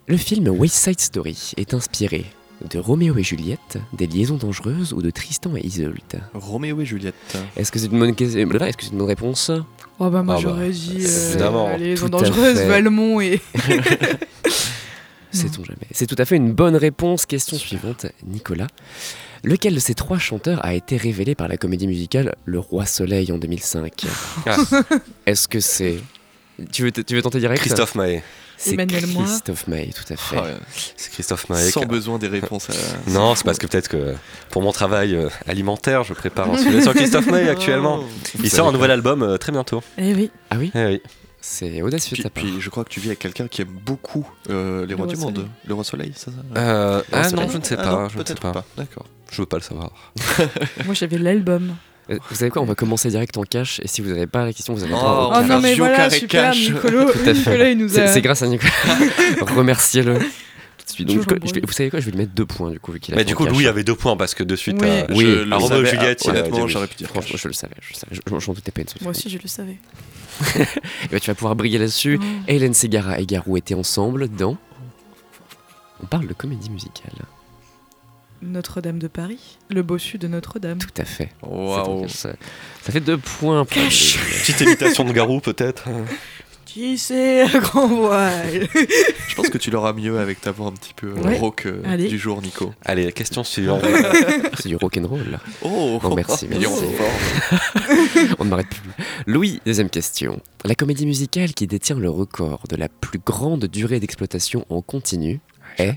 D: Le film West Side Story est inspiré de Roméo et Juliette, des liaisons dangereuses ou de Tristan et Isolde.
C: Roméo et Juliette.
D: Est-ce que c'est une bonne question Est-ce que c'est une bonne réponse?
B: Oh bah moi
A: Ah bah,
B: j'aurais dit euh, les
D: à
B: dangereuses. Valmont et...
D: Sait-on jamais C'est tout à fait une bonne réponse. Question suivante, Nicolas. Lequel de ces trois chanteurs a été révélé par la comédie musicale Le Roi Soleil en 2005
A: Ah.
D: Est-ce que c'est. Tu veux, tu veux tenter direct?
A: Christophe Maé.
D: C'est. Christophe Maé, tout à fait.
C: Ouais,
A: C'est Christophe Maé.
C: Sans
A: qui-
C: besoin des réponses à.
A: Non, c'est parce que peut-être que pour mon travail euh, alimentaire, je prépare un sujet sur Christophe Maé actuellement. Il sort un nouvel album euh, très bientôt.
B: Eh oui,
D: Ah oui?
A: Eh oui.
D: C'est audacieux de
C: Puis,
D: ta part.
C: puis je crois que tu vis avec quelqu'un qui aime beaucoup euh, les
B: Le
C: rois
B: Roi
C: du monde. Le roi soleil, c'est ça?
A: Euh,
C: Le Roi
A: ah
C: Soleil
A: non, je ne sais
C: Ah
A: pas.
C: non,
A: je ne sais
C: peut-être
A: pas.
C: pas. D'accord.
A: Je veux pas le savoir.
B: moi j'avais l'album.
D: Euh, Vous savez quoi On va commencer direct en cash. Et si vous n'avez pas la question, vous avez
C: Oh,
D: droit
B: Oh non mais voilà, super,
D: fait.
B: Nicolas il nous a...
D: C'est grâce à Nicolas. Remerciez-le. Donc, je- je vais- vous savez quoi Je vais lui mettre deux points du coup. Vu
A: Mais
D: fait
A: du coup,
D: cash.
A: Louis avait deux points parce que de suite,
B: Oui.
A: euh,
D: Oui,
C: je le savais,
A: et Juliette, il a
C: honnêtement, j'aurais pu dire.
D: Franchement, je le savais. Je le savais. J'en doutais pas une seconde.
B: Moi aussi je le savais.
D: Et bah, tu vas pouvoir briller là-dessus.
B: Oh.
D: Hélène Segara et Garou étaient ensemble dans. On parle de comédie musicale.
B: Notre-Dame de Paris, le bossu de Notre-Dame.
D: Tout à fait.
C: Waouh.
D: Ça, ça fait deux points. Louis.
A: Petite imitation de Garou peut-être.
B: Qui c'est grand voile
C: Je pense que tu l'auras mieux avec ta voix un petit peu euh,
B: Ouais.
C: rauque euh,
B: Allez.
C: du jour, Nico.
A: Allez, question suivante.
D: C'est du rock'n'roll.
C: Oh
D: Non, merci,
C: est
D: merci.
C: fort.
D: On ne m'arrête plus. Louis, deuxième question. La comédie musicale qui détient le record de la plus grande durée d'exploitation en continu est.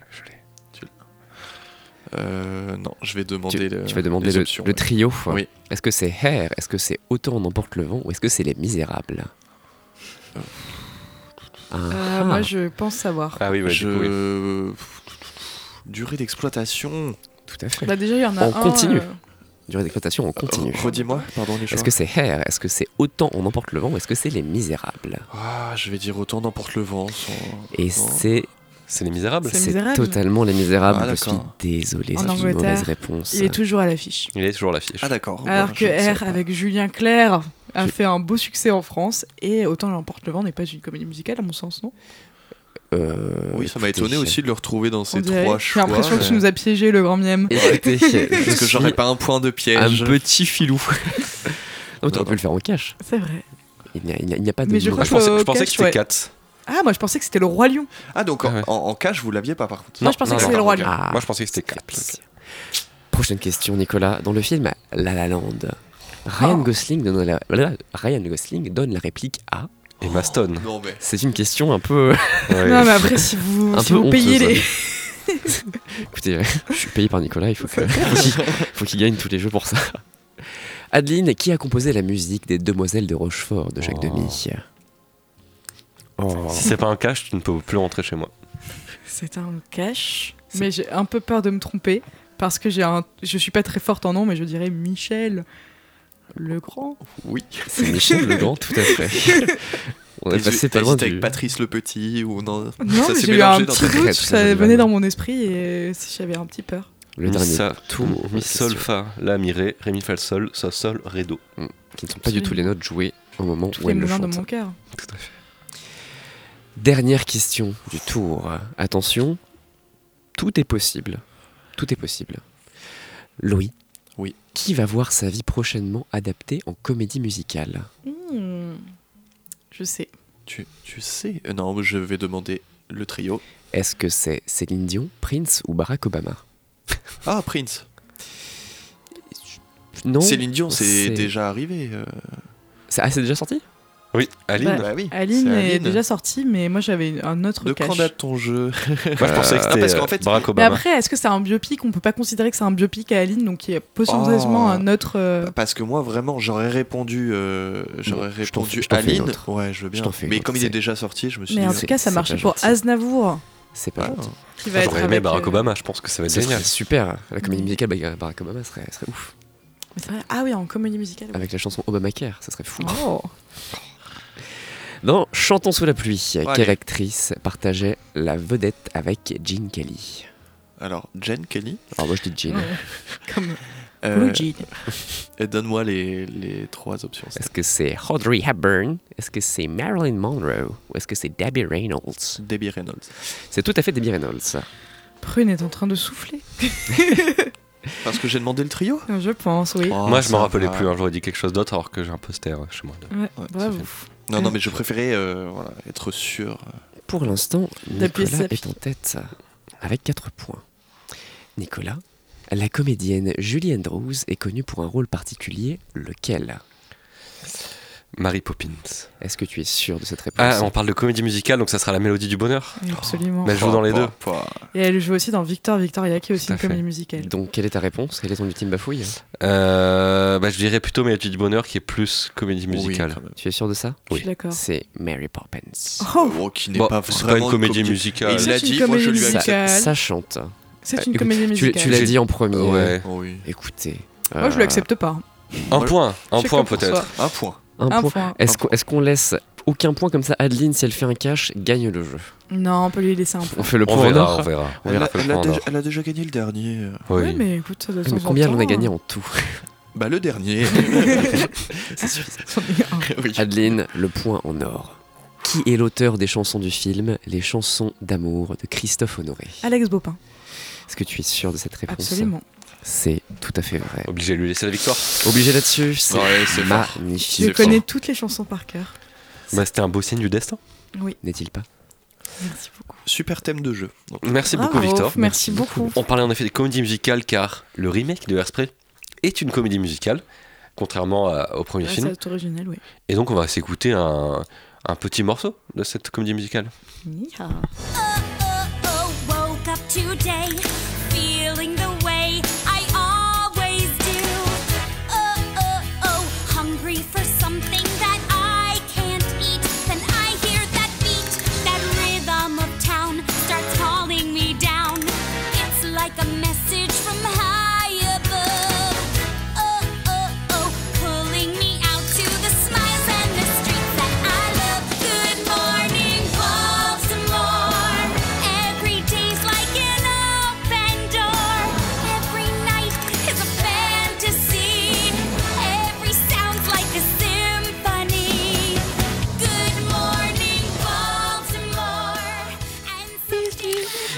C: Euh, non, je vais demander
D: Tu,
C: le-
D: tu vas demander
C: les
D: le,
C: options.
D: le
C: ouais.
D: trio.
C: Oui.
D: Est-ce que c'est Hair? Est-ce que c'est Autant en emporte le vent? Ou est-ce que c'est Les Misérables? Ah,
B: Euh,
D: ah.
B: Moi je pense savoir.
A: Ah oui, ouais, du coup, oui.
C: Je... Durée d'exploitation.
D: Tout à fait.
B: Bah déjà il y en a
D: On
B: un.
D: continue.
B: euh,
D: Durée d'exploitation en continu.
C: Euh, Redis-moi, pardon les.
D: Est-ce que c'est Hair Est-ce que c'est Autant on emporte le vent Ou est-ce que c'est Les Misérables?
C: Ah, je vais dire autant n'emporte le vent. sans-
D: Et c'est
A: C'est les Misérables?
B: C'est
D: totalement Les Misérables.
C: Ah,
D: je suis désolé, c'est une mauvaise réponse.
B: Il est toujours à l'affiche.
A: Il est toujours à l'affiche.
C: Ah d'accord.
B: Alors que R avec Julien Clerc a
C: J'ai-
B: fait un beau succès en France et Autant l'emporte le vent n'est pas une comédie musicale à mon sens, non?
D: Euh,
C: Oui, ça m'a étonné aussi de le retrouver dans ces trois
B: J'ai
C: choix.
B: l'impression que tu nous as piégé le grand
D: je
C: Parce que j'aurais pas un point de
D: un
C: piège.
D: petit filou. non, tu
C: Non,
D: aurais pu le faire en cash.
B: C'est vrai.
D: Il n'y a, pas de.
B: Mais je.
A: Ah, je pensais,
B: que
A: je pensais que c'était
B: ouais.
A: 4.
B: Ah, moi je pensais que c'était le Roi Lion.
C: Ah donc en,
A: Ah ouais.
C: en- en cash vous l'aviez pas par contre.
B: Moi, je pensais que c'était le Roi Lion.
D: Ah,
A: Moi, je pensais que c'était
D: ça fait
A: 4.
D: plaisir. Prochaine question, Nicolas. Dans le film La La Land, Ryan,
B: Oh.
D: Gosling donne la, voilà, Ryan Gosling donne la réplique à.
A: Et Maston.
C: Non mais.
D: C'est une question un peu.
A: Ouais.
B: Non, mais après, si vous,
D: Un
B: si
D: peu
B: vous payez
D: honteuse.
B: les.
D: Écoutez, je suis payé par Nicolas, il faut que- faut qu'il faut qu'il gagne tous les jeux pour ça. Adeline, qui a composé la musique des Demoiselles de Rochefort de Jacques
A: Oh.
D: Demy Oh.
A: Si c'est pas un cash, tu ne peux plus rentrer chez moi.
B: C'est un cash. Mais j'ai un peu peur de me tromper parce que j'ai un, je suis pas très forte en nom, mais je dirais Michel le Grand.
C: Oui.
D: C'est Michel Legrand, tout à fait. On est passé pas loin
C: avec
D: du...
C: Patrice le Petit ou non
B: Non,
C: Ça
B: mais j'ai eu un petit doute,
D: très
B: ça venait dans mon esprit et j'avais un petit peur.
D: Le
A: Mi,
D: dernier
A: sa,
D: tour.
A: mi, sol,
D: question,
A: fa, la, mi, ré, ré, mi, fa, sol, sol, sol, ré, do.
D: Qui ne sont pas du tout les notes jouées au moment
B: Tous
D: où
B: les
D: elle le
B: moulins de mon cœur.
A: Tout à fait.
D: Dernière question du tour. Attention, tout est possible. Tout est possible. Louis. Qui va voir sa vie prochainement adaptée en comédie musicale
B: Hmm, Je sais.
C: tu, tu sais Euh, Non, je vais demander le trio.
D: Est-ce que c'est Céline Dion, Prince ou Barack Obama?
C: Ah, Prince.
D: Non.
C: Céline Dion, c'est déjà arrivé. euh.
D: c'est- Ah, c'est déjà sorti?
A: Oui, Aline.
B: Bah,
C: oui.
B: Aline est
C: Aline.
B: déjà sortie, mais moi j'avais un autre
C: De
B: cache.
C: quand date ton jeu
A: Moi, je pensais que
C: Ah,
A: c'était
C: parce qu'en
A: euh,
C: fait-
A: Barack
B: Mais
A: Obama.
B: après, est-ce que c'est un biopic? On peut pas considérer que c'est un biopic à Aline, donc il y a potentiellement
C: Oh.
B: un autre. euh,
C: Parce que moi, vraiment, j'aurais répondu, euh, j'aurais
D: je t'en fais-
C: répondu
D: je t'en fais une
C: Aline.
D: autre.
C: Ouais, je veux bien.
D: Je t'en fais une
C: Mais comme il est déjà sorti, je me suis
B: Mais
C: dit.
B: en
C: euh,
B: tout cas, ça
D: c'est
B: marchait pour. Aznavour,
D: C'est pas
C: ah,
D: gentil.
B: qui va être
A: J'aurais aimé Barack
B: euh,
A: Obama, je pense que ça va être génial.
D: super. La comédie musicale avec Barack Obama serait, serait ouf.
B: mais Ah oui, en comédie musicale.
D: Avec la chanson Obamacare, ça serait fou.
B: Oh.
D: Dans Chantons sous la pluie, quelle actrice partageait la vedette avec Gene Kelly?
C: Alors, Jen Kelly,
D: Alors moi je dis.
B: Ouais. Comme
C: euh,
B: Blue Jean.
C: et donne-moi les, les trois options.
D: Est-ce que c'est Audrey Hepburn? Est-ce que c'est Marilyn Monroe? Ou est-ce que c'est Debbie Reynolds?
C: Debbie Reynolds.
D: C'est tout à fait Debbie Reynolds.
B: Prune est en train de souffler.
C: Parce que j'ai demandé le trio?
B: Je pense, oui.
C: Oh,
A: Moi, je m'en rappelais
C: va.
A: plus. hein, J'aurais dit quelque chose d'autre alors que j'ai un poster euh, chez moi.
B: Ouais,
C: Ouais,
B: bravo.
C: Non, non, mais je préférais euh, voilà, être sûr.
D: Pour l'instant, Nicolas est en tête avec 4 points. Nicolas, la comédienne Julie Andrews est connue pour un rôle particulier, lequel?
A: Mary Poppins.
D: Est-ce que tu es sûr de cette réponse
A: Ah, on parle de comédie musicale, donc ça sera la mélodie du bonheur.
B: Oui, Absolument.
A: Mais elle joue dans les deux.
B: Et elle joue aussi dans Victor Victoria, qui est aussi une
A: fait.
B: comédie musicale.
D: Donc quelle est ta réponse? Quelle est ton ultime bafouille?
A: Euh, bah, je dirais plutôt Mélodie du bonheur qui est plus comédie musicale.
D: Tu es sûr de ça?
B: Je suis d'accord.
D: C'est Mary Poppins.
B: Oh,
C: Oh, qui n'est
A: Bon,
C: pas
A: c'est
C: vraiment
A: pas une comédie
C: comédie-
A: musicale.
C: Il
B: C'est
C: l'a
B: une
C: dit, moi je
B: comédie
C: lui ai
D: Ça,
B: musicale.
D: ça chante.
B: c'est
D: Euh,
B: une
D: écoute,
B: comédie
D: Tu,
B: musicale.
D: tu l'as dit en premier.
A: Ouais.
C: Oh oui.
D: Écoutez.
B: Moi, je
D: euh,
B: l'accepte pas.
A: Un point, un point peut-être.
C: Un point.
D: Un
B: Un
D: point.
B: point.
D: Est-ce qu'on laisse aucun point comme ça Adeline, si elle fait un cash, gagne le jeu
B: Non, on peut lui laisser un point.
D: On fait le point en
A: verra,
D: or
A: on verra.
D: On
C: Elle
D: verra.
C: a, elle a déjà,
A: d'or.
C: elle a déjà gagné le dernier.
A: Oui.
B: Ouais, mais écoute, de
D: Mais
B: temps en
D: combien on a gagné en tout?
C: Bah le dernier.
D: C'est
C: oui.
D: Adeline, le point en or. Qui est l'auteur des chansons du film Les chansons d'amour de Christophe Honoré?
B: Alex Bopin,
D: Est-ce que tu es sûr de cette réponse?
B: Absolument.
D: C'est tout à fait vrai.
A: Obligé de lui laisser la victoire.
D: Obligé là-dessus, c'est
C: Ouais, c'est fort.
D: magnifique.
B: Je connais toutes les chansons par cœur.
A: Bah, C'était un beau signe du destin.
D: N'est-il pas?
B: Merci beaucoup.
C: Super thème de jeu. Donc,
A: Merci beaucoup, Victor.
B: Merci beaucoup.
A: On parlait en effet des comédies musicales car le remake de Hairspray est une comédie musicale, contrairement à- au premier
B: Ouais,
A: film.
B: C'est original, oui.
A: Et donc on va s'écouter un, un petit morceau de cette comédie musicale.
B: Ni-ha.
I: oh, woke up today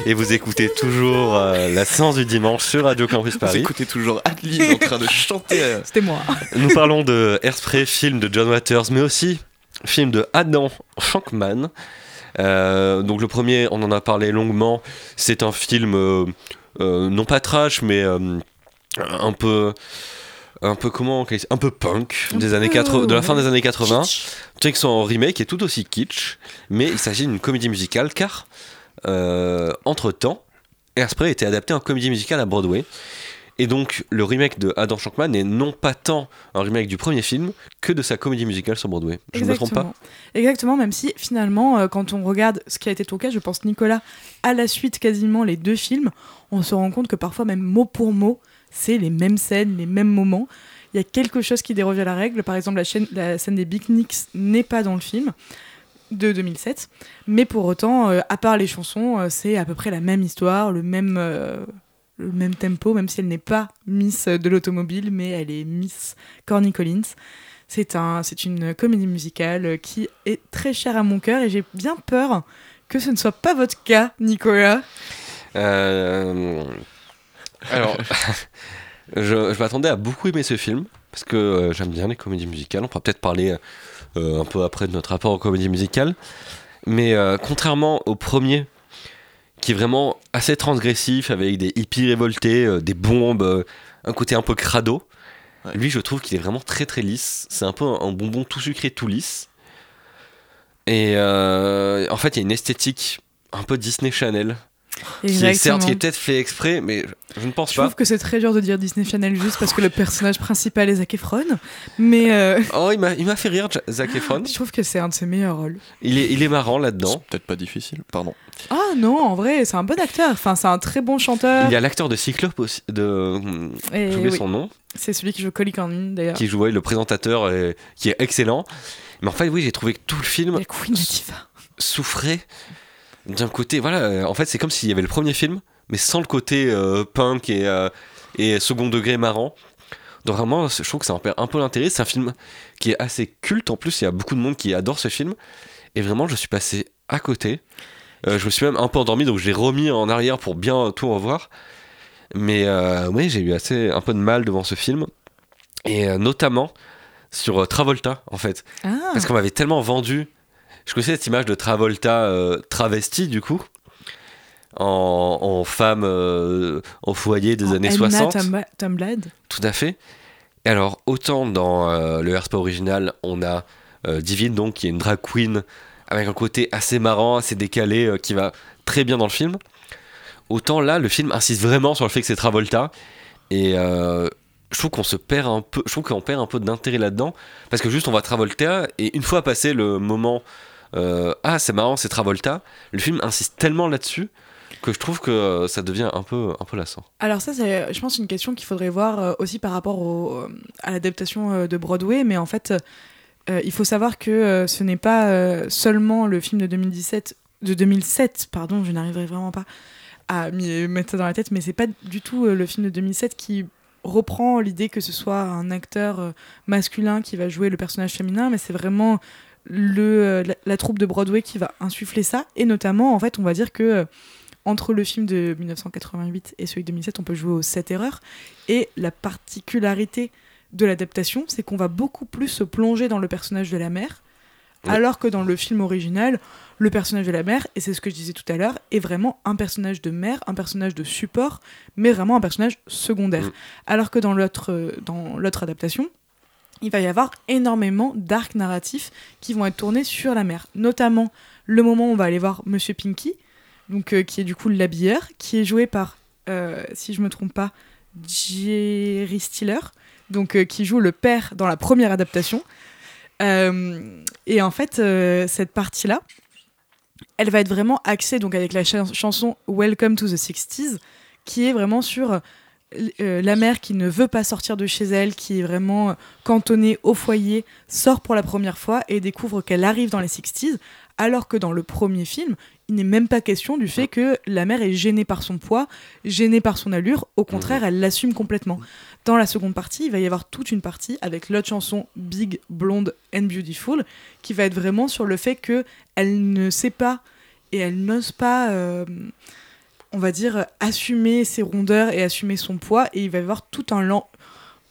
A: Et vous écoutez toujours euh, la séance du dimanche sur Radio Campus
C: Vous
A: Paris.
C: écoutez toujours Adeline en train de chanter. euh,
B: C'était moi.
A: Nous parlons de Hairspray, film de John Waters, mais aussi film de Adam Shankman. Euh, donc le premier, on en a parlé longuement, c'est un film euh, euh, non pas trash, mais euh, un peu, un peu comment, un peu punk des années 80, de la fin des années 80. Tu sais que son remake est tout aussi kitsch, mais il s'agit d'une comédie musicale car entre temps, Hairspray était adapté en comédie musicale à Broadway. Et donc, le remake de Adam Shankman n'est non pas tant un remake du premier film que de sa comédie musicale sur Broadway. Je ne me trompe pas?
B: Exactement, même si finalement, euh, quand on regarde ce qui a été ton cas, je pense Nicolas, à la suite quasiment les deux films, on se rend compte que parfois même mot pour mot, c'est les mêmes scènes, les mêmes moments. Il y a quelque chose qui déroge à la règle. Par exemple, la scène des Beatniks n'est pas dans le film de 2007. Mais pour autant, euh, à part les chansons, euh, c'est à peu près la même histoire, le même, euh, le même tempo, même si elle n'est pas Miss de l'automobile, mais elle est Miss Corny Collins. C'est un, une comédie musicale qui est très chère à mon cœur et j'ai bien peur que ce ne soit pas votre cas, Nicolas.
A: Alors, je, je m'attendais à beaucoup aimer ce film parce que j'aime bien les comédies musicales. On pourra peut-être parler un peu après de notre rapport aux comédies musicales. Mais euh, contrairement au premier, qui est vraiment assez transgressif avec des hippies révoltés, euh, des bombes, euh, un côté un peu crado,
C: Ouais.
A: lui je trouve qu'il est vraiment très très lisse. C'est un peu un, un bonbon tout sucré, tout lisse. Et euh, en fait, il y a une esthétique un peu Disney Channel qui est certes
B: Exactement.
A: qui est peut-être fait exprès, mais je, je ne pense
B: Je
A: pas.
B: trouve que c'est très dur de dire Disney Channel juste parce que le personnage principal est Zac Efron, mais euh,
A: Oh, il m'a, il m'a fait rire, Zac Efron.
B: je trouve que c'est un de ses meilleurs rôles.
A: Il est, il est marrant là-dedans.
C: C'est peut-être pas difficile, pardon.
B: Ah non, en vrai, c'est un bon acteur. Enfin, c'est un très bon chanteur.
A: Il y a l'acteur de Cyclope aussi, de,
B: Et
A: j'ai oublié
B: oui,
A: son nom,
B: c'est celui qui joue Colin Cornyn d'ailleurs.
A: qui jouait le présentateur, qui est excellent. Mais en fait, oui, j'ai trouvé que tout le film
B: Queen Latifah.
A: souffrait d'un côté. Voilà, euh, en fait, c'est comme s'il y avait le premier film, mais sans le côté euh, punk et, euh, et second degré marrant. Donc vraiment, je trouve que ça en perd un peu l'intérêt. C'est un film qui est assez culte. En plus, il y a beaucoup de monde qui adore ce film. Et vraiment, je suis passé à côté. Euh, je me suis même un peu endormi, donc j'ai remis en arrière pour bien tout revoir. Mais euh, oui, j'ai eu assez un peu de mal devant ce film. Et euh, notamment sur Travolta, en fait.
B: Ah,
A: Parce qu'on m'avait tellement vendu. Je connaissais cette image de Travolta euh, travesti, du coup, en, en femme euh, au foyer des
B: en
A: années
B: Edna
A: 60.
B: Tomba- Tomblade.
A: Tout à fait. Et alors, autant dans euh, le Hairspray original, on a euh, Divine, donc, qui est une drag queen avec un côté assez marrant, assez décalé, euh, qui va très bien dans le film. Autant là, le film insiste vraiment sur le fait que c'est Travolta. Et euh, je trouve qu'on se perd un peu, je trouve qu'on perd un peu d'intérêt là-dedans. Parce que juste, on voit Travolta, et une fois passé le moment, ah, c'est marrant, c'est Travolta, le film insiste tellement là-dessus que je trouve que euh, ça devient un peu, un peu lassant.
B: Alors ça, c'est, je pense, une question qu'il faudrait voir euh, aussi par rapport euh, à l'adaptation euh, de Broadway. Mais en fait, euh, il faut savoir que euh, ce n'est pas euh, seulement le film de 2017, de 2007, pardon, je n'arriverai vraiment pas à mettre ça dans la tête, mais c'est pas du tout euh, le film de 2007 qui reprend l'idée que ce soit un acteur euh, masculin qui va jouer le personnage féminin, mais c'est vraiment le, euh, la, la troupe de Broadway qui va insuffler ça. Et notamment, en fait, on va dire que euh, entre le film de 1988 et celui de 2007, on peut jouer aux 7 erreurs. Et la particularité de l'adaptation, c'est qu'on va beaucoup plus se plonger dans le personnage de la mère,
A: Ouais.
B: alors que dans le film original, le personnage de la mère, et c'est ce que je disais tout à l'heure, est vraiment un personnage de mère, un personnage de support, mais vraiment un personnage secondaire.
A: Mm.
B: Alors que dans l'autre, euh, dans l'autre adaptation, il va y avoir énormément d'arcs narratifs qui vont être tournés sur la mère. Notamment le moment où on va aller voir Monsieur Pinky, donc, euh, qui est du coup l'habilleur, qui est joué par, euh, si je me trompe pas, Jerry Stiller, donc, euh, qui joue le père dans la première adaptation. Et en fait, cette partie-là, elle va être vraiment axée donc avec la cha- chanson Welcome to the 60s, qui est vraiment sur euh, la mère qui ne veut pas sortir de chez elle, qui est vraiment euh, cantonnée au foyer, sort pour la première fois et découvre qu'elle arrive dans les 60s, alors que dans le premier film, il n'est même pas question du fait que la mère est gênée par son poids, gênée par son allure, au contraire, elle l'assume complètement. Dans la seconde partie, il va y avoir toute une partie avec l'autre chanson Big, Blonde and Beautiful, qui va être vraiment sur le fait que elle ne sait pas et elle n'ose pas, euh, on va dire, assumer ses rondeurs et assumer son poids, et il va y avoir tout un,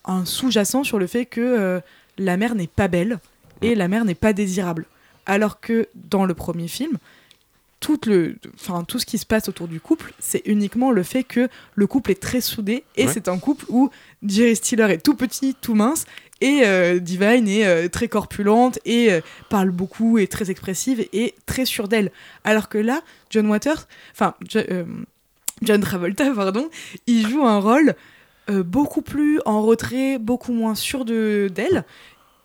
B: un sous-jacent sur le fait que euh, la mère n'est pas belle et la mère n'est pas désirable. Alors que dans le premier film, tout, le, enfin, tout ce qui se passe autour du couple, c'est uniquement le fait que le couple est très soudé et
A: Ouais.
B: c'est un couple où Jerry Stiller est tout petit, tout mince et euh, Divine est euh, très corpulente et euh, parle beaucoup et très expressive et très sûre d'elle. Alors que là, John Waters, enfin John Travolta, pardon, il joue un rôle euh, beaucoup plus en retrait, beaucoup moins sûre de- d'elle.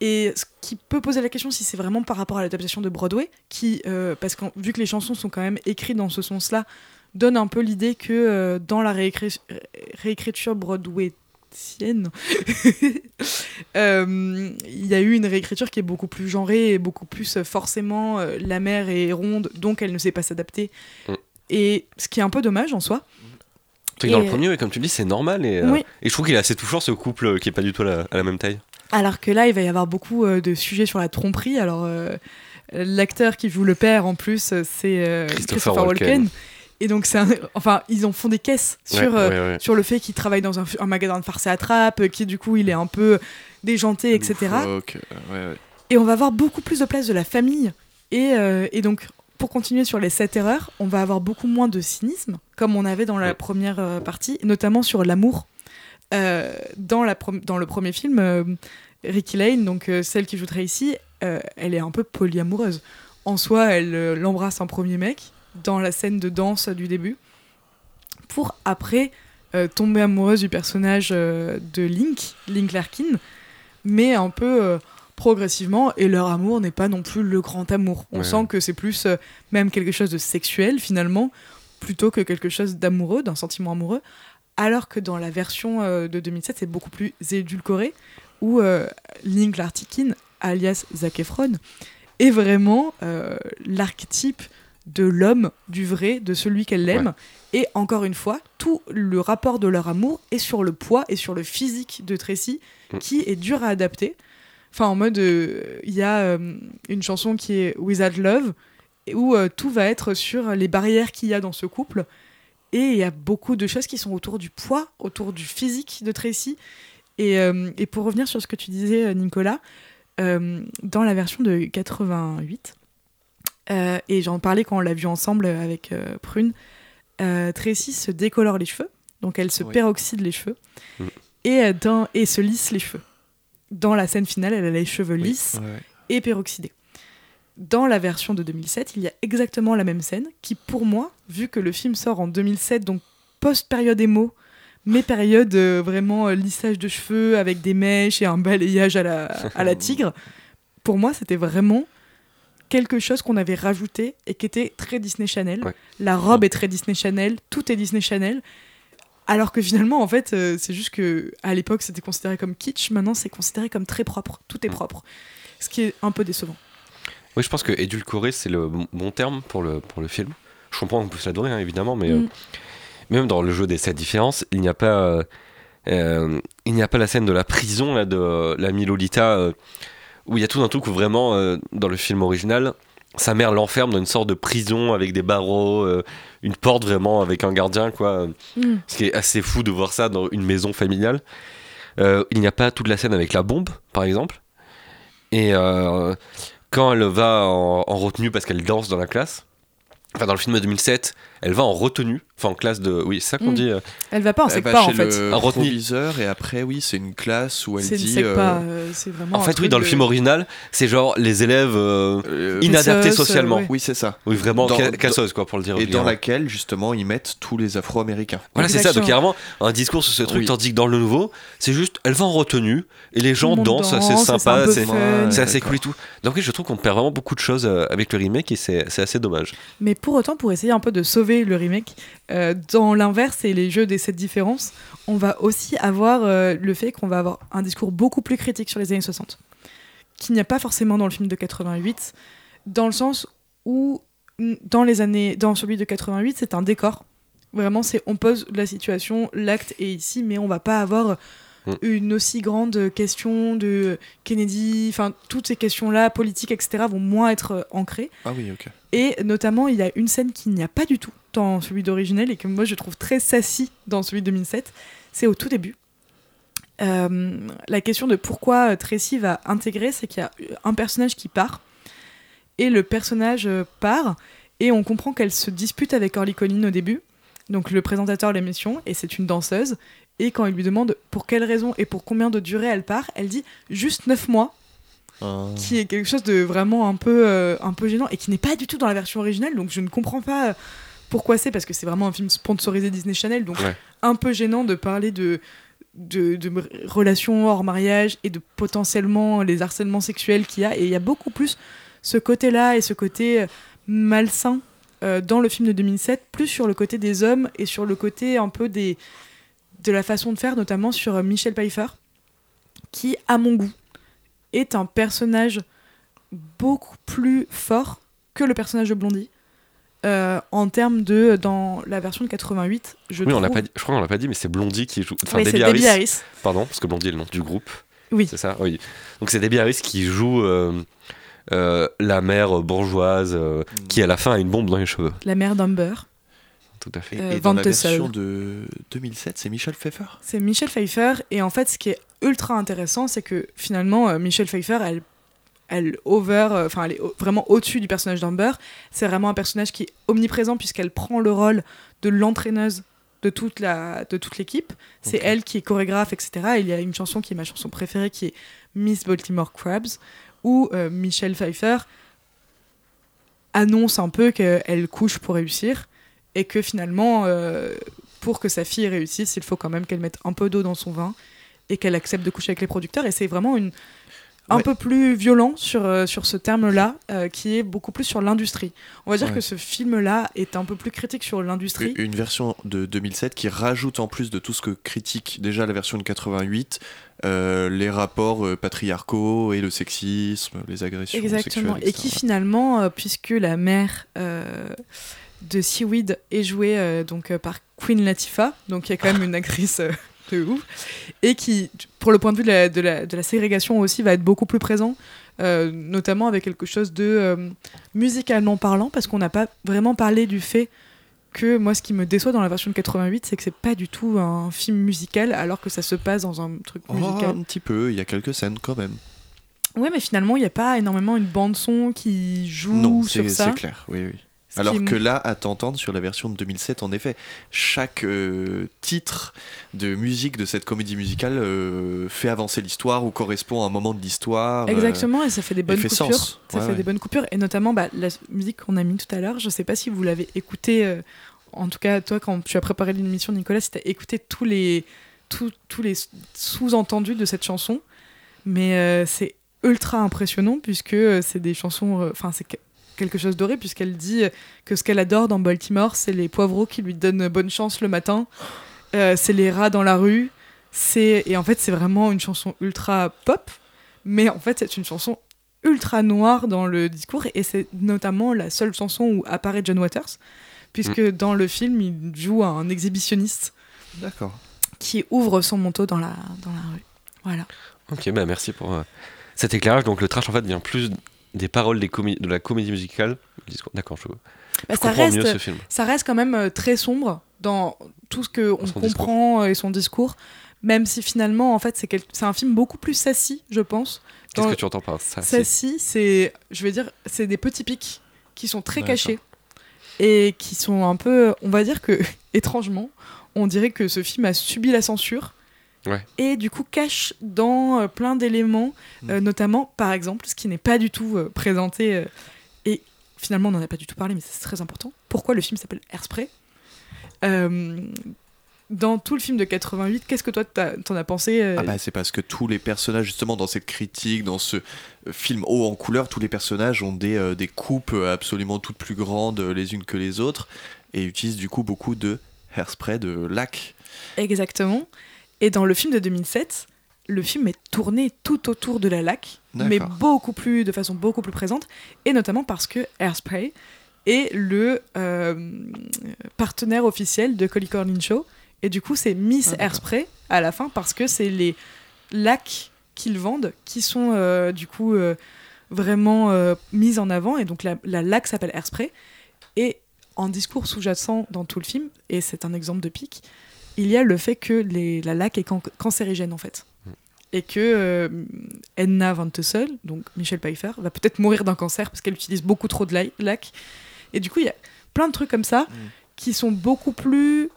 B: Et ce qui peut poser la question si c'est vraiment par rapport à l'adaptation de Broadway, qui, euh, parce que vu que les chansons sont quand même écrites dans ce sens-là, donne un peu l'idée que euh, dans la réécri- réécriture broadwaysienne, euh, il y a eu une réécriture qui est beaucoup plus genrée et beaucoup plus forcément la mère est ronde, donc elle ne sait pas s'adapter.
A: Mm.
B: Et ce qui est un peu dommage en soi.
A: Que dans
B: Et-
A: le premier, ouais, comme tu le dis, c'est normal. Et, euh, et je trouve qu'il est assez touchant ce couple euh, qui est pas du tout à la, à la même taille.
B: Alors que là, il va y avoir beaucoup euh, de sujets sur la tromperie. Alors, euh, l'acteur qui joue le père, en plus, c'est euh,
A: Christopher
B: Christopher, Walken.
A: Walken.
B: Et donc, c'est un- enfin, ils en font des caisses sur,
A: Ouais, ouais, ouais.
B: sur le fait qu'il travaille dans un, un magasin de farce et attrape, qui du coup, il est un peu déjanté, etc.
C: Loufoque, ouais, ouais.
B: Et on va avoir beaucoup plus de place de la famille. Et, euh, et donc, pour continuer sur les sept erreurs, on va avoir beaucoup moins de cynisme, comme on avait dans la première euh, partie, notamment sur l'amour. Euh, dans, la dans le premier film, euh, Ricky Lane, donc celle qui joue Tracy, euh, elle est un peu polyamoureuse. En soi, elle l'embrasse un premier mec dans la scène de danse du début, pour après tomber amoureuse du personnage de Link, Link Larkin, mais un peu progressivement, et leur amour n'est pas non plus le grand amour. On
A: Ouais.
B: sent que c'est plus euh, même quelque chose de sexuel finalement, plutôt que quelque chose d'amoureux, d'un sentiment amoureux, alors que dans la version euh, de 2007, c'est beaucoup plus édulcoré, où euh, Link Larkin, alias Zac Efron, est vraiment l'archétype de l'homme, du vrai, de celui qu'elle aime. Et encore une fois, tout le rapport de leur amour est sur le poids et sur le physique de Tracy,
A: Mm.
B: qui est dur à adapter. Enfin, en mode, euh, il y a euh, une chanson qui est Without Love, où euh, tout va être sur les barrières qu'il y a dans ce couple. Et il y a beaucoup de choses qui sont autour du poids, autour du physique de Tracy. Et, et pour revenir sur ce que tu disais, Nicolas, dans la version de 88, euh, et j'en parlais quand on l'a vu ensemble avec euh, Prune, euh, Tracy se décolore les cheveux, donc elle se
C: Oui.
B: peroxyde les cheveux,
A: Mm.
B: et, dans, et se lisse les cheveux. Dans la scène finale, elle a les cheveux lisses
C: ouais.
B: et peroxydés. Dans la version de 2007, il y a exactement la même scène qui, pour moi, vu que le film sort en 2007, donc post-période émo, mais période euh, vraiment euh, lissage de cheveux avec des mèches et un balayage à la, à la tigre, pour moi, c'était vraiment quelque chose qu'on avait rajouté et qui était très Disney Channel.
A: Ouais.
B: La robe est très Disney Channel, tout est Disney Channel. Alors que finalement, en fait, euh, c'est juste que à l'époque, c'était considéré comme kitsch. Maintenant, c'est considéré comme très propre. Tout est
A: Mm.
B: propre. Ce qui est un peu décevant.
A: Oui, je pense que édulcoré, c'est le bon- terme pour le, pour le film. Je comprends qu'on puisse l'adorer, hein, évidemment, mais euh,
B: Mm.
A: même dans le jeu des sept différences, il n'y a pas, euh, euh, il n'y a pas la scène de la prison là, de euh, l'ami Lolita, euh, où il y a tout un truc où vraiment, euh, dans le film original, sa mère l'enferme dans une sorte de prison avec des barreaux, euh, une porte vraiment avec un gardien, quoi.
B: Mm.
A: Ce qui est assez fou de voir ça dans une maison familiale. Euh, il n'y a pas toute la scène avec la bombe, par exemple. Et euh, quand elle va en, en retenue parce qu'elle danse dans la classe, enfin dans le film de 2007, elle va en retenue, enfin en classe de. Oui, c'est ça qu'on
B: Mm.
A: dit. euh,
B: Elle va pas en secpa en fait.
C: le
A: Un retenu.
C: proviseur et après, oui, c'est une classe où elle dit. euh,
B: euh, c'est vraiment.
A: En fait, oui, dans le
B: de-
A: film original, c'est genre les élèves euh,
C: euh,
A: inadaptés
B: euh,
A: socialement.
B: ouais.
C: Oui, c'est ça.
A: Oui, vraiment
C: Dans-
A: ca- cassos, quoi, pour le dire.
C: Et dans laquelle, justement, ils mettent tous les Afro-Américains.
A: Voilà, c'est ça. Donc, il y a vraiment un discours sur ce truc,
C: Oui.
A: tandis que dans le nouveau, c'est juste, elle va en retenue et les gens dansent,
B: danse,
A: c'est sympa, c'est assez cool et tout. Donc, oui, je trouve qu'on perd vraiment beaucoup de choses euh, avec le remake et c'est assez dommage.
B: Mais pour autant, pour essayer un peu de sauver le remake, euh, dans l'inverse et les jeux des sept différences, on va aussi avoir euh, le fait qu'on va avoir un discours beaucoup plus critique sur les années 60, qu'il n'y a pas forcément dans le film de 88, dans le sens où dans les années, dans celui de 88, c'est un décor. Vraiment, c'est on pose la situation, l'acte est ici, mais on va pas avoir
A: Mm.
B: une aussi grande question de Kennedy, enfin toutes ces questions-là, politiques, etc., vont moins être euh, ancrées.
C: Ah oui, ok.
B: Et notamment, il y a une scène qu'il n'y a pas du tout dans celui d'originel et que moi je trouve très sassy dans celui de 2007. C'est au tout début. Euh, la question de pourquoi Tracy va intégrer, c'est qu'il y a un personnage qui part et le personnage euh, part et on comprend qu'elle se dispute avec Orly Collins au début, donc le présentateur de l'émission, et c'est une danseuse. Et quand il lui demande pour quelle raison et pour combien de durée elle part, elle dit juste 9 mois qui est quelque chose de vraiment un peu, euh, un peu gênant et qui n'est pas du tout dans la version originale. Donc je ne comprends pas euh, pourquoi c'est, parce que c'est vraiment un film sponsorisé Disney Channel, donc
A: Ouais.
B: un peu gênant de parler de de, relations hors mariage et de potentiellement les harcèlements sexuels qu'il y a. Et il y a beaucoup plus ce côté-là et ce côté euh, malsain euh, dans le film de 2007, plus sur le côté des hommes et sur le côté un peu des, de la façon de faire, notamment sur euh, Michel Pfeiffer, qui, à mon goût, est un personnage beaucoup plus fort que le personnage de Blondie. euh, en termes de dans la version de 88 je
A: Oui, on l'a
B: trouve-
A: pas dit- je crois qu'on l'a pas dit, mais c'est Blondie qui joue. Enfin, Debbie Harris.
B: Harris.
A: Pardon, parce que Blondie est le nom du groupe.
B: Oui.
A: C'est ça Oui. Donc c'est Debbie Harris qui joue euh, euh, la mère bourgeoise euh, qui à la fin a une bombe dans les cheveux.
B: la mère d'Amber
A: Tout à fait.
B: Euh,
C: et dans la version de 2007, c'est Michel Pfeiffer?
B: C'est Michel Pfeiffer et en fait ce qui est ultra intéressant c'est que finalement euh, Michel Pfeiffer elle elle over euh, enfin elle est vraiment au-dessus du personnage d'Amber. C'est vraiment un personnage qui est omniprésent puisqu'elle prend le rôle de l'entraîneuse de toute la de toute l'équipe. C'est elle qui est chorégraphe etc Et il y a une chanson qui est ma chanson préférée qui est Miss Baltimore Crabs où euh, Michel Pfeiffer annonce un peu qu'elle couche pour réussir et que finalement, euh, pour que sa fille réussisse, il faut quand même qu'elle mette un peu d'eau dans son vin et qu'elle accepte de coucher avec les producteurs. Et c'est vraiment une, un
C: Ouais.
B: peu plus violent sur, euh, sur ce terme-là, euh, qui est beaucoup plus sur l'industrie. On va dire
C: Ouais.
B: que ce film-là est un peu plus critique sur l'industrie.
C: Une version de 2007 qui rajoute en plus de tout ce que critique déjà la version de 88, euh, les rapports patriarcaux et le sexisme, les agressions
B: Exactement.
C: sexuelles,
B: Et qui
C: etc.
B: finalement, puisque la mère de Seaweed est jouée euh, donc, euh, par Queen Latifah, donc il y a quand même une actrice euh, de ouf, et qui, pour le point de vue de la, de la, de la ségrégation aussi, va être beaucoup plus présent, euh, notamment avec quelque chose de euh, musicalement parlant, parce qu'on n'a pas vraiment parlé du fait que moi, ce qui me déçoit dans la version de 88, c'est que c'est pas du tout un film musical, alors que ça se passe dans un truc
C: Oh,
B: musical.
C: un petit peu, il y a quelques scènes quand même.
B: Ouais, mais finalement, il n'y a pas énormément une bande-son qui joue
C: non,
B: sur ça.
C: c'est clair, oui, oui. Alors
B: qui
C: que là, à t'entendre sur la version de 2007, en effet, chaque euh, titre de musique de cette comédie musicale euh, fait avancer l'histoire ou correspond à un moment de l'histoire. euh,
B: Exactement, et ça fait des bonnes
C: fait
B: coupures.
C: sens.
B: Ça
C: Ouais,
B: fait
C: ouais.
B: des bonnes coupures, et notamment bah, la musique qu'on a mis tout à l'heure. Je sais pas si vous l'avez écouté. euh, en tout cas, toi, quand tu as préparé l'émission, Nicolas, si tu as écouté tous les, tous, tous les sous-entendus de cette chanson. Mais c'est ultra impressionnant, puisque c'est des chansons. Enfin, c'est quelque chose d'horrible, puisqu'elle dit euh, que ce qu'elle adore dans Baltimore, c'est les poivreaux qui lui donnent bonne chance le matin. Euh, c'est les rats dans la rue. C'est et en fait c'est vraiment une chanson ultra pop, mais en fait c'est une chanson ultra noire dans le discours et c'est notamment la seule chanson où apparaît John Waters, puisque dans le film il joue un exhibitionniste
C: D'accord.
B: qui ouvre son manteau dans la dans la rue. Voilà.
A: Ok, bah merci pour euh, cet éclairage. Donc le trash en fait vient plus des paroles des comé- de la comédie musicale. D'accord, je,
B: Bah,
A: je
B: ça
A: comprends
B: reste
A: mieux ce film.
B: ça reste quand même euh, très sombre dans tout ce que on
A: son
B: comprend euh, et son discours. Même si finalement, en fait, c'est quel- un film beaucoup plus sassy, je pense.
A: Qu'est-ce que tu entends par ça c'est-
B: Sassy, c'est, je vais dire, c'est des petits pics qui sont très cachés et qui sont un peu, on va dire que, étrangement, on dirait que ce film a subi la censure
A: Ouais.
B: et du coup cache dans euh, plein d'éléments, euh, notamment, par exemple, ce qui n'est pas du tout euh, présenté et finalement on n'en a pas du tout parlé, mais c'est très important. Pourquoi le film s'appelle Airspray dans tout le film de 88, qu'est-ce que toi t'en as pensé euh,
C: Ah bah c'est parce que tous les personnages justement dans cette critique, dans ce film haut en couleur, tous les personnages ont des, euh, des coupes absolument toutes plus grandes les unes que les autres et utilisent du coup beaucoup de hairspray, de lac.
B: Exactement. Et dans le film de 2007, le film est tourné tout autour de la lac, mais beaucoup plus, de façon beaucoup plus présente, et notamment parce que Airspray est le euh, partenaire officiel de Collie Corlin Show, et du coup c'est Miss
C: Ah.
B: Airspray à la fin parce que c'est les lacs qu'ils vendent qui sont euh, du coup euh, vraiment mises en avant, et donc la, la lac s'appelle Airspray, et en discours sous-jacent dans tout le film, et c'est un exemple de pic, il y a le fait que les, la lac est can- cancérigène en fait. Et que euh, Edna Van Tussauds, donc Michel Pfeiffer, va peut-être mourir d'un cancer parce qu'elle utilise beaucoup trop de la- lac. Et du coup, il y a plein de trucs comme ça qui sont beaucoup plus,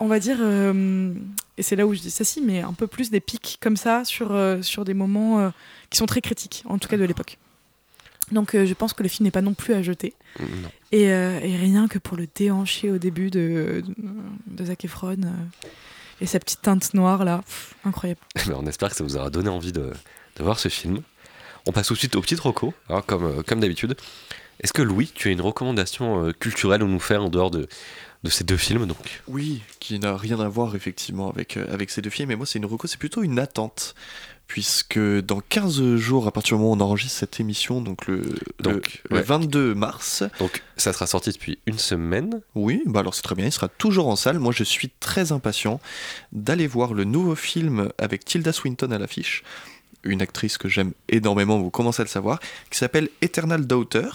B: on va dire, euh, et c'est là où je dis ça si, mais un peu plus des pics comme ça sur, euh, sur des moments euh, qui sont très critiques, en tout cas de l'époque. Donc je pense que le film n'est pas non plus à jeter.
A: Non.
B: Et, euh, et rien que pour le déhancher au début de, de, de Zac Efron, euh, Et sa petite teinte noire là, pff, incroyable.
A: Ben, on espère que ça vous aura donné envie de, de voir ce film. On passe tout de suite aux petites recos, hein, comme, euh, comme d'habitude. Est-ce que Louis, tu as une recommandation euh, culturelle à nous faire en dehors de, de ces deux films donc?
C: Oui, qui n'a rien à voir effectivement avec, euh, avec ces deux films. Mais moi, c'est une reco, c'est plutôt une attente. Puisque dans 15 jours, à partir du moment où on enregistre cette émission, donc le,
A: Donc,
C: le, le
A: ouais.
C: 22 mars,
A: Donc ça sera sorti depuis une semaine.
C: oui, bah alors c'est très bien, il sera toujours en salle. Moi, je suis très impatient d'aller voir le nouveau film avec Tilda Swinton à l'affiche, une actrice que j'aime énormément, vous commencez à le savoir, qui s'appelle Eternal Daughter.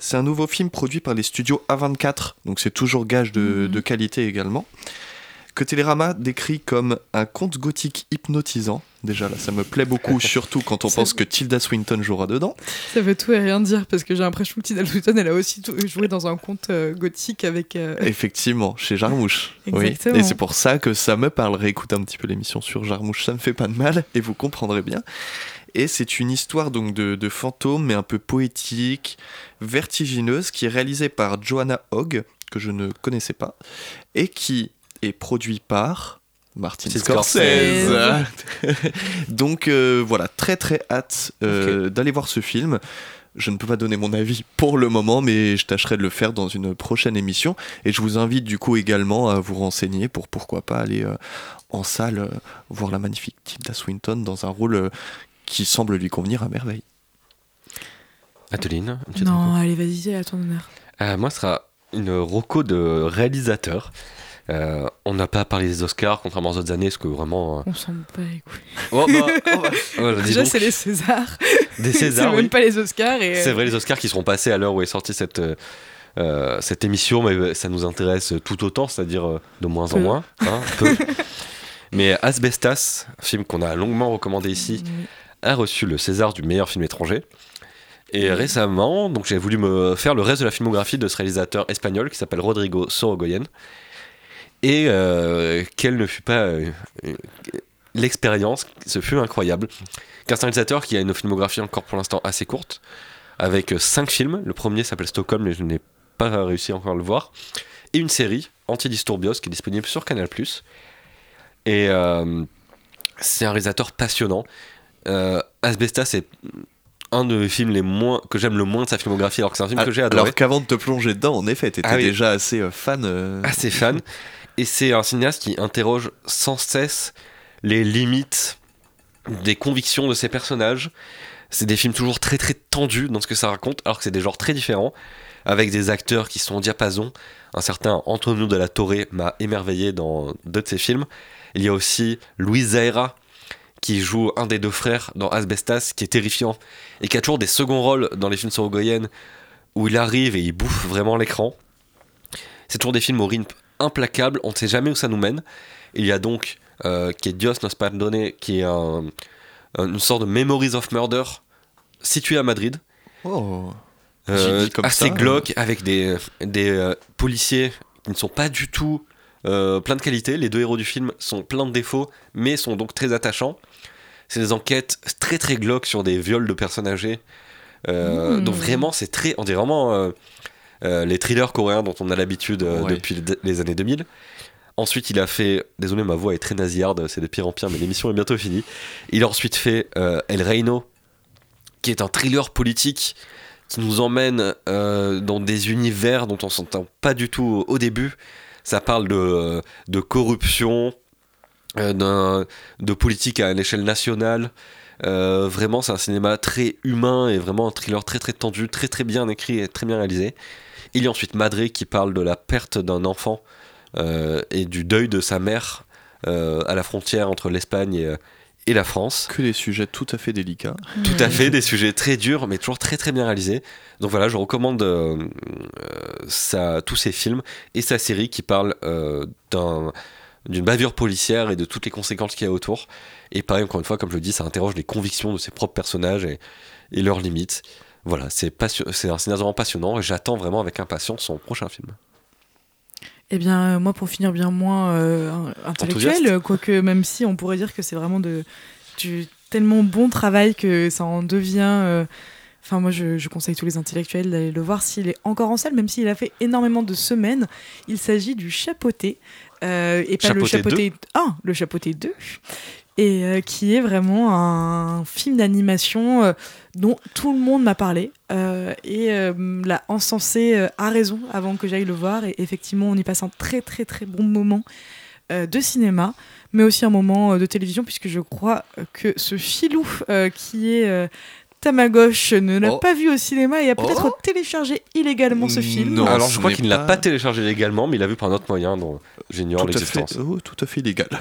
C: C'est un nouveau film produit par les studios A24, donc c'est toujours gage de,
B: Mhm.
C: de qualité également. Que Télérama décrit comme un conte gothique hypnotisant. Déjà là, ça me plaît beaucoup, surtout quand on
B: Ça
C: pense que Tilda Swinton jouera dedans.
B: Ça veut tout et rien dire parce que j'ai l'impression que Tilda Swinton elle a aussi joué dans un conte euh, gothique avec. euh,
C: Effectivement, chez Jarmouche. Oui. Et c'est pour ça que ça me parlerait. Écoutez un petit peu l'émission sur Jarmouche, ça ne fait pas de mal et vous comprendrez bien. Et c'est une histoire donc de, de fantôme, mais un peu poétique, vertigineuse, qui est réalisée par Joanna Hogg, que je ne connaissais pas, et qui produit par Martin Scorsese. donc euh, voilà, très très hâte euh, d'aller voir ce film. Je ne peux pas donner mon avis pour le moment, mais je tâcherai de le faire dans une prochaine émission. Et je vous invite du coup également à vous renseigner pour pourquoi pas aller euh, en salle euh, voir la magnifique Tilda Swinton dans un rôle euh, qui semble lui convenir à merveille.
A: Adeline,
B: Non,
A: reco
B: allez, vas-y, à ton honneur.
A: Euh, Moi, ce sera une roco de réalisateur. Euh, on n'a pas parlé des Oscars, contrairement aux autres années, parce que vraiment... euh,
B: On s'en bat les couilles.
A: Oh, bah, oh, bah, voilà, dis
B: Déjà, c'est les Césars.
A: des
B: c'est
A: Césars,
B: même
A: oui.
B: pas les Oscars. Et...
A: C'est vrai, les Oscars qui seront passés à l'heure où est sortie cette, euh, euh, cette émission, mais ça nous intéresse tout autant, c'est-à-dire euh, de moins en moins. hein, peu. mais Asbestas, film qu'on a longuement recommandé ici,
B: Oui.
A: a reçu le César du meilleur film étranger. Et récemment, donc j'ai voulu me faire le reste de la filmographie de ce réalisateur espagnol qui s'appelle Rodrigo Sorogoyen. Et euh, quelle ne fut pas euh, euh, l'expérience, ce fut incroyable. Car c'est un réalisateur qui a une filmographie encore pour l'instant assez courte, avec euh, cinq films. Le premier s'appelle Stockholm, mais je n'ai pas réussi encore à le voir. Et une série, Antidisturbios, qui est disponible sur Canal+. Et euh, c'est un réalisateur passionnant. Euh, Asbestas, c'est un des films les moins, que j'aime le moins de sa filmographie, alors que c'est un film que j'ai adoré.
C: Alors qu'avant de te plonger dedans, en effet, t'étais
A: Ah oui.
C: déjà assez euh, fan. euh,
A: assez fan. Et c'est un cinéaste qui interroge sans cesse les limites des convictions de ses personnages. C'est des films toujours très très tendus dans ce que ça raconte, alors que c'est des genres très différents, avec des acteurs qui sont au diapason. Un certain Antonio de la Torre m'a émerveillé dans deux de ses films. Il y a aussi Luis Zaera, qui joue un des deux frères dans Asbestas, qui est terrifiant, et qui a toujours des seconds rôles dans les films sorogoyennes, où il arrive et il bouffe vraiment l'écran. C'est toujours des films au rythme implacable, on ne sait jamais où ça nous mène. Il y a donc, euh, qui est Dios nos perdone, qui est un- une sorte de Memories of Murder situé à Madrid.
C: Oh.
A: Euh,
C: comme
A: assez
C: ça,
A: glauque, avec des, des euh, policiers qui ne sont pas du tout euh, plein de qualité. Les deux héros du film sont pleins de défauts, mais sont donc très attachants. C'est des enquêtes très très glauques sur des viols de personnes âgées. Euh,
B: Mmh.
A: Donc vraiment, c'est très... On dirait vraiment les thrillers coréens dont on a l'habitude euh,
C: Ouais.
A: depuis les- années 2000. Ensuite, il a fait... Désolé, ma voix est très nasillarde, c'est de pire en pire, mais l'émission est bientôt finie. Il a ensuite fait euh, El Reino, qui est un thriller politique qui nous emmène euh, dans des univers dont on s'entend pas du tout au début. Ça parle de, de corruption, euh, de politique à une échelle nationale. Euh, vraiment, c'est un cinéma très humain et vraiment un thriller très très tendu, très très bien écrit et très bien réalisé. Il y a ensuite Madré qui parle de la perte d'un enfant euh, et du deuil de sa mère euh, à la frontière entre l'Espagne et, euh, et la France.
C: Que des sujets tout à fait délicats.
A: Tout à fait, des sujets très durs, mais toujours très très bien réalisés. Donc voilà, je recommande euh, sa- tous ces films et sa série qui parle euh, d'un- d'une bavure policière et de toutes les conséquences qu'il y a autour. Et pareil, encore une fois, comme je le dis, ça interroge les convictions de ses propres personnages et, et leurs limites. Voilà, c'est passio- c'est un cinéaste vraiment passionnant et j'attends vraiment avec impatience son prochain film.
B: Eh bien, euh, moi, pour finir bien moins euh, intellectuel, quoique même si on pourrait dire que c'est vraiment de, du tellement bon travail que ça en devient. euh, Enfin, moi, je, je conseille tous les intellectuels d'aller le voir s'il est encore en salle, même s'il a fait énormément de semaines. Il s'agit du Chapeauté. euh, et pas le
A: Chapeauté
B: Chapeauté 1, le Chapeauté 2. Et euh, qui est vraiment un film d'animation euh, dont tout le monde m'a parlé. euh, et euh, l'a encensé euh, à raison avant que j'aille le voir. Et effectivement, on y passe un très, très, très bon moment euh, de cinéma, mais aussi un moment de télévision, puisque je crois que ce filou qui est euh, Tamagotch ne l'a
C: Oh.
B: pas vu au cinéma et a peut-être
C: Oh.
B: téléchargé illégalement ce film.
C: Non,
A: Alors je crois qu'il ne l'a
C: pas-
A: téléchargé légalement, mais il l'a vu par un autre moyen dont j'ignore
C: à,
A: l'existence.
C: oh, tout à fait illégal.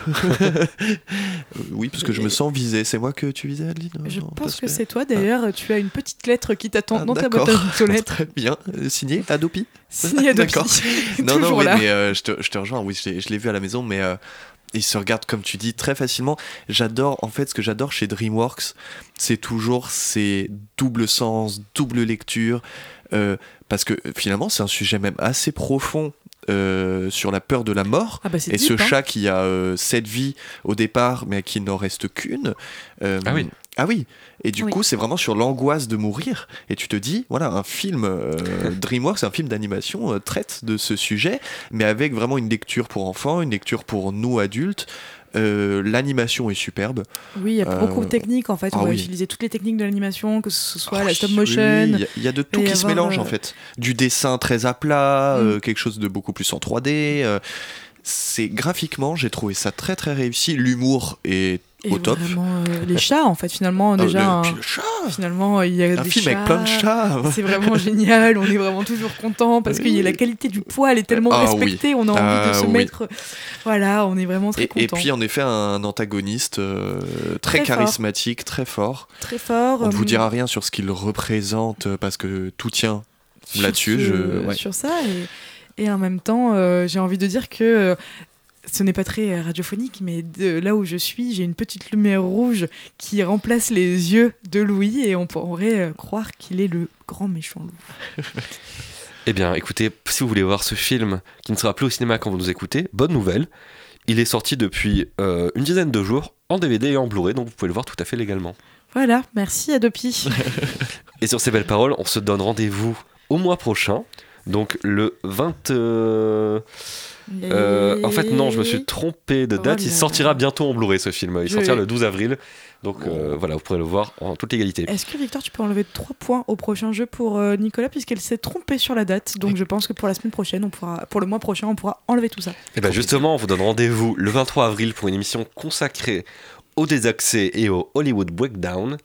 C: Euh, oui, parce que je me sens visé. C'est moi que tu visais, Adeline
B: Je
C: Non,
B: pense que c'est toi. D'ailleurs, tu as une petite lettre qui t'attend
C: Ah,
B: dans ta boîte aux lettres.
C: Très bien. Euh, signé Adopi
B: Signé Adopi.
C: D'accord. Non, non, mais euh, je, te, je te rejoins. Oui, je l'ai- je l'ai vu à la maison, mais euh, il se regarde, comme tu dis, très facilement. J'adore, en fait, ce que j'adore chez DreamWorks, c'est toujours ces doubles sens, double lecture. euh, parce que finalement, c'est un sujet même assez profond euh, sur la peur de la mort.
B: Ah bah
C: Et ce
B: hein.
C: chat qui a euh, cette vie au départ, mais à qui n'en reste qu'une. euh,
A: Ah oui.
C: Ah oui. Et du
B: Oui.
C: coup, c'est vraiment sur l'angoisse de mourir. Et tu te dis, voilà, un film euh, DreamWorks, un film d'animation euh, traite de ce sujet, mais avec vraiment une lecture pour enfants, une lecture pour nous adultes. Euh, L'animation est superbe.
B: Oui, il y a
C: Euh,
B: beaucoup de techniques en fait.
C: ah
B: on va
C: oui.
B: utiliser toutes les techniques de l'animation, que ce soit
C: Ah
B: la stop motion.
C: oui, Il y a- il y, a de tout qui se mélange
B: euh,
C: en fait. Du dessin très à plat,
B: Mm.
C: euh, quelque chose de beaucoup plus en 3D. C'est graphiquement, j'ai trouvé ça très très réussi. L'humour est
B: Et
C: au top.
B: vraiment, euh, les chats, en fait, finalement,
C: Ah,
B: déjà,
C: le-
B: un-
C: puis le chat
B: finalement, il y a
C: Un
B: des
C: film avec plein de chats
B: C'est vraiment génial, on est vraiment toujours content parce que la qualité du poil est tellement
C: Ah
B: respectée, on a envie
C: Ah
B: de se
C: oui.
B: mettre. Voilà, on est vraiment très
C: Et, et
B: content.
C: puis en effet un antagoniste euh, très,
B: Très fort.
C: charismatique, très fort.
B: Très fort.
C: On ne vous
B: euh,
C: dira rien sur ce qu'il représente euh, parce que tout tient. là-dessus, je- ouais.
B: Sur ça, et, et en même temps, euh, j'ai envie de dire que. euh, ce n'est pas très radiophonique, mais de là où je suis, j'ai une petite lumière rouge qui remplace les yeux de Louis et on pourrait euh, croire qu'il est le grand méchant loup.
A: Eh bien, écoutez, si vous voulez voir ce film qui ne sera plus au cinéma quand vous nous écoutez, bonne nouvelle. Il est sorti depuis euh, une dizaine de jours en DVD et en Blu-ray, donc vous pouvez le voir tout à fait légalement.
B: Voilà, merci Adopi.
A: Et sur ces belles paroles, on se donne rendez-vous au mois prochain. Donc le 20... euh, euh, en fait, non, je me suis trompé de date. Il sortira bientôt en Blu-ray ce film. Il sortira le 12 avril. Donc euh, voilà, vous pourrez le voir en toute égalité.
B: Est-ce que Victor, tu peux enlever 3 points au prochain jeu pour euh, Nicolas, puisqu'elle s'est trompée sur la date? Donc je pense que pour la semaine prochaine, on pourra, pour le mois prochain, on pourra enlever tout ça.
A: Et bien justement, on vous donne rendez-vous le 23 avril pour une émission consacrée au désaccès et au Hollywood Breakdown.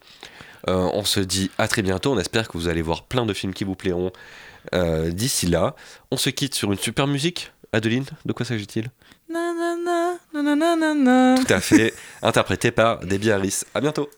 A: On se dit à très bientôt. On espère que vous allez voir plein de films qui vous plairont euh, d'ici là, on se quitte sur une super musique. Adeline, de quoi s'agit-il? Tout à fait, interprété par Debbie Harris. À bientôt.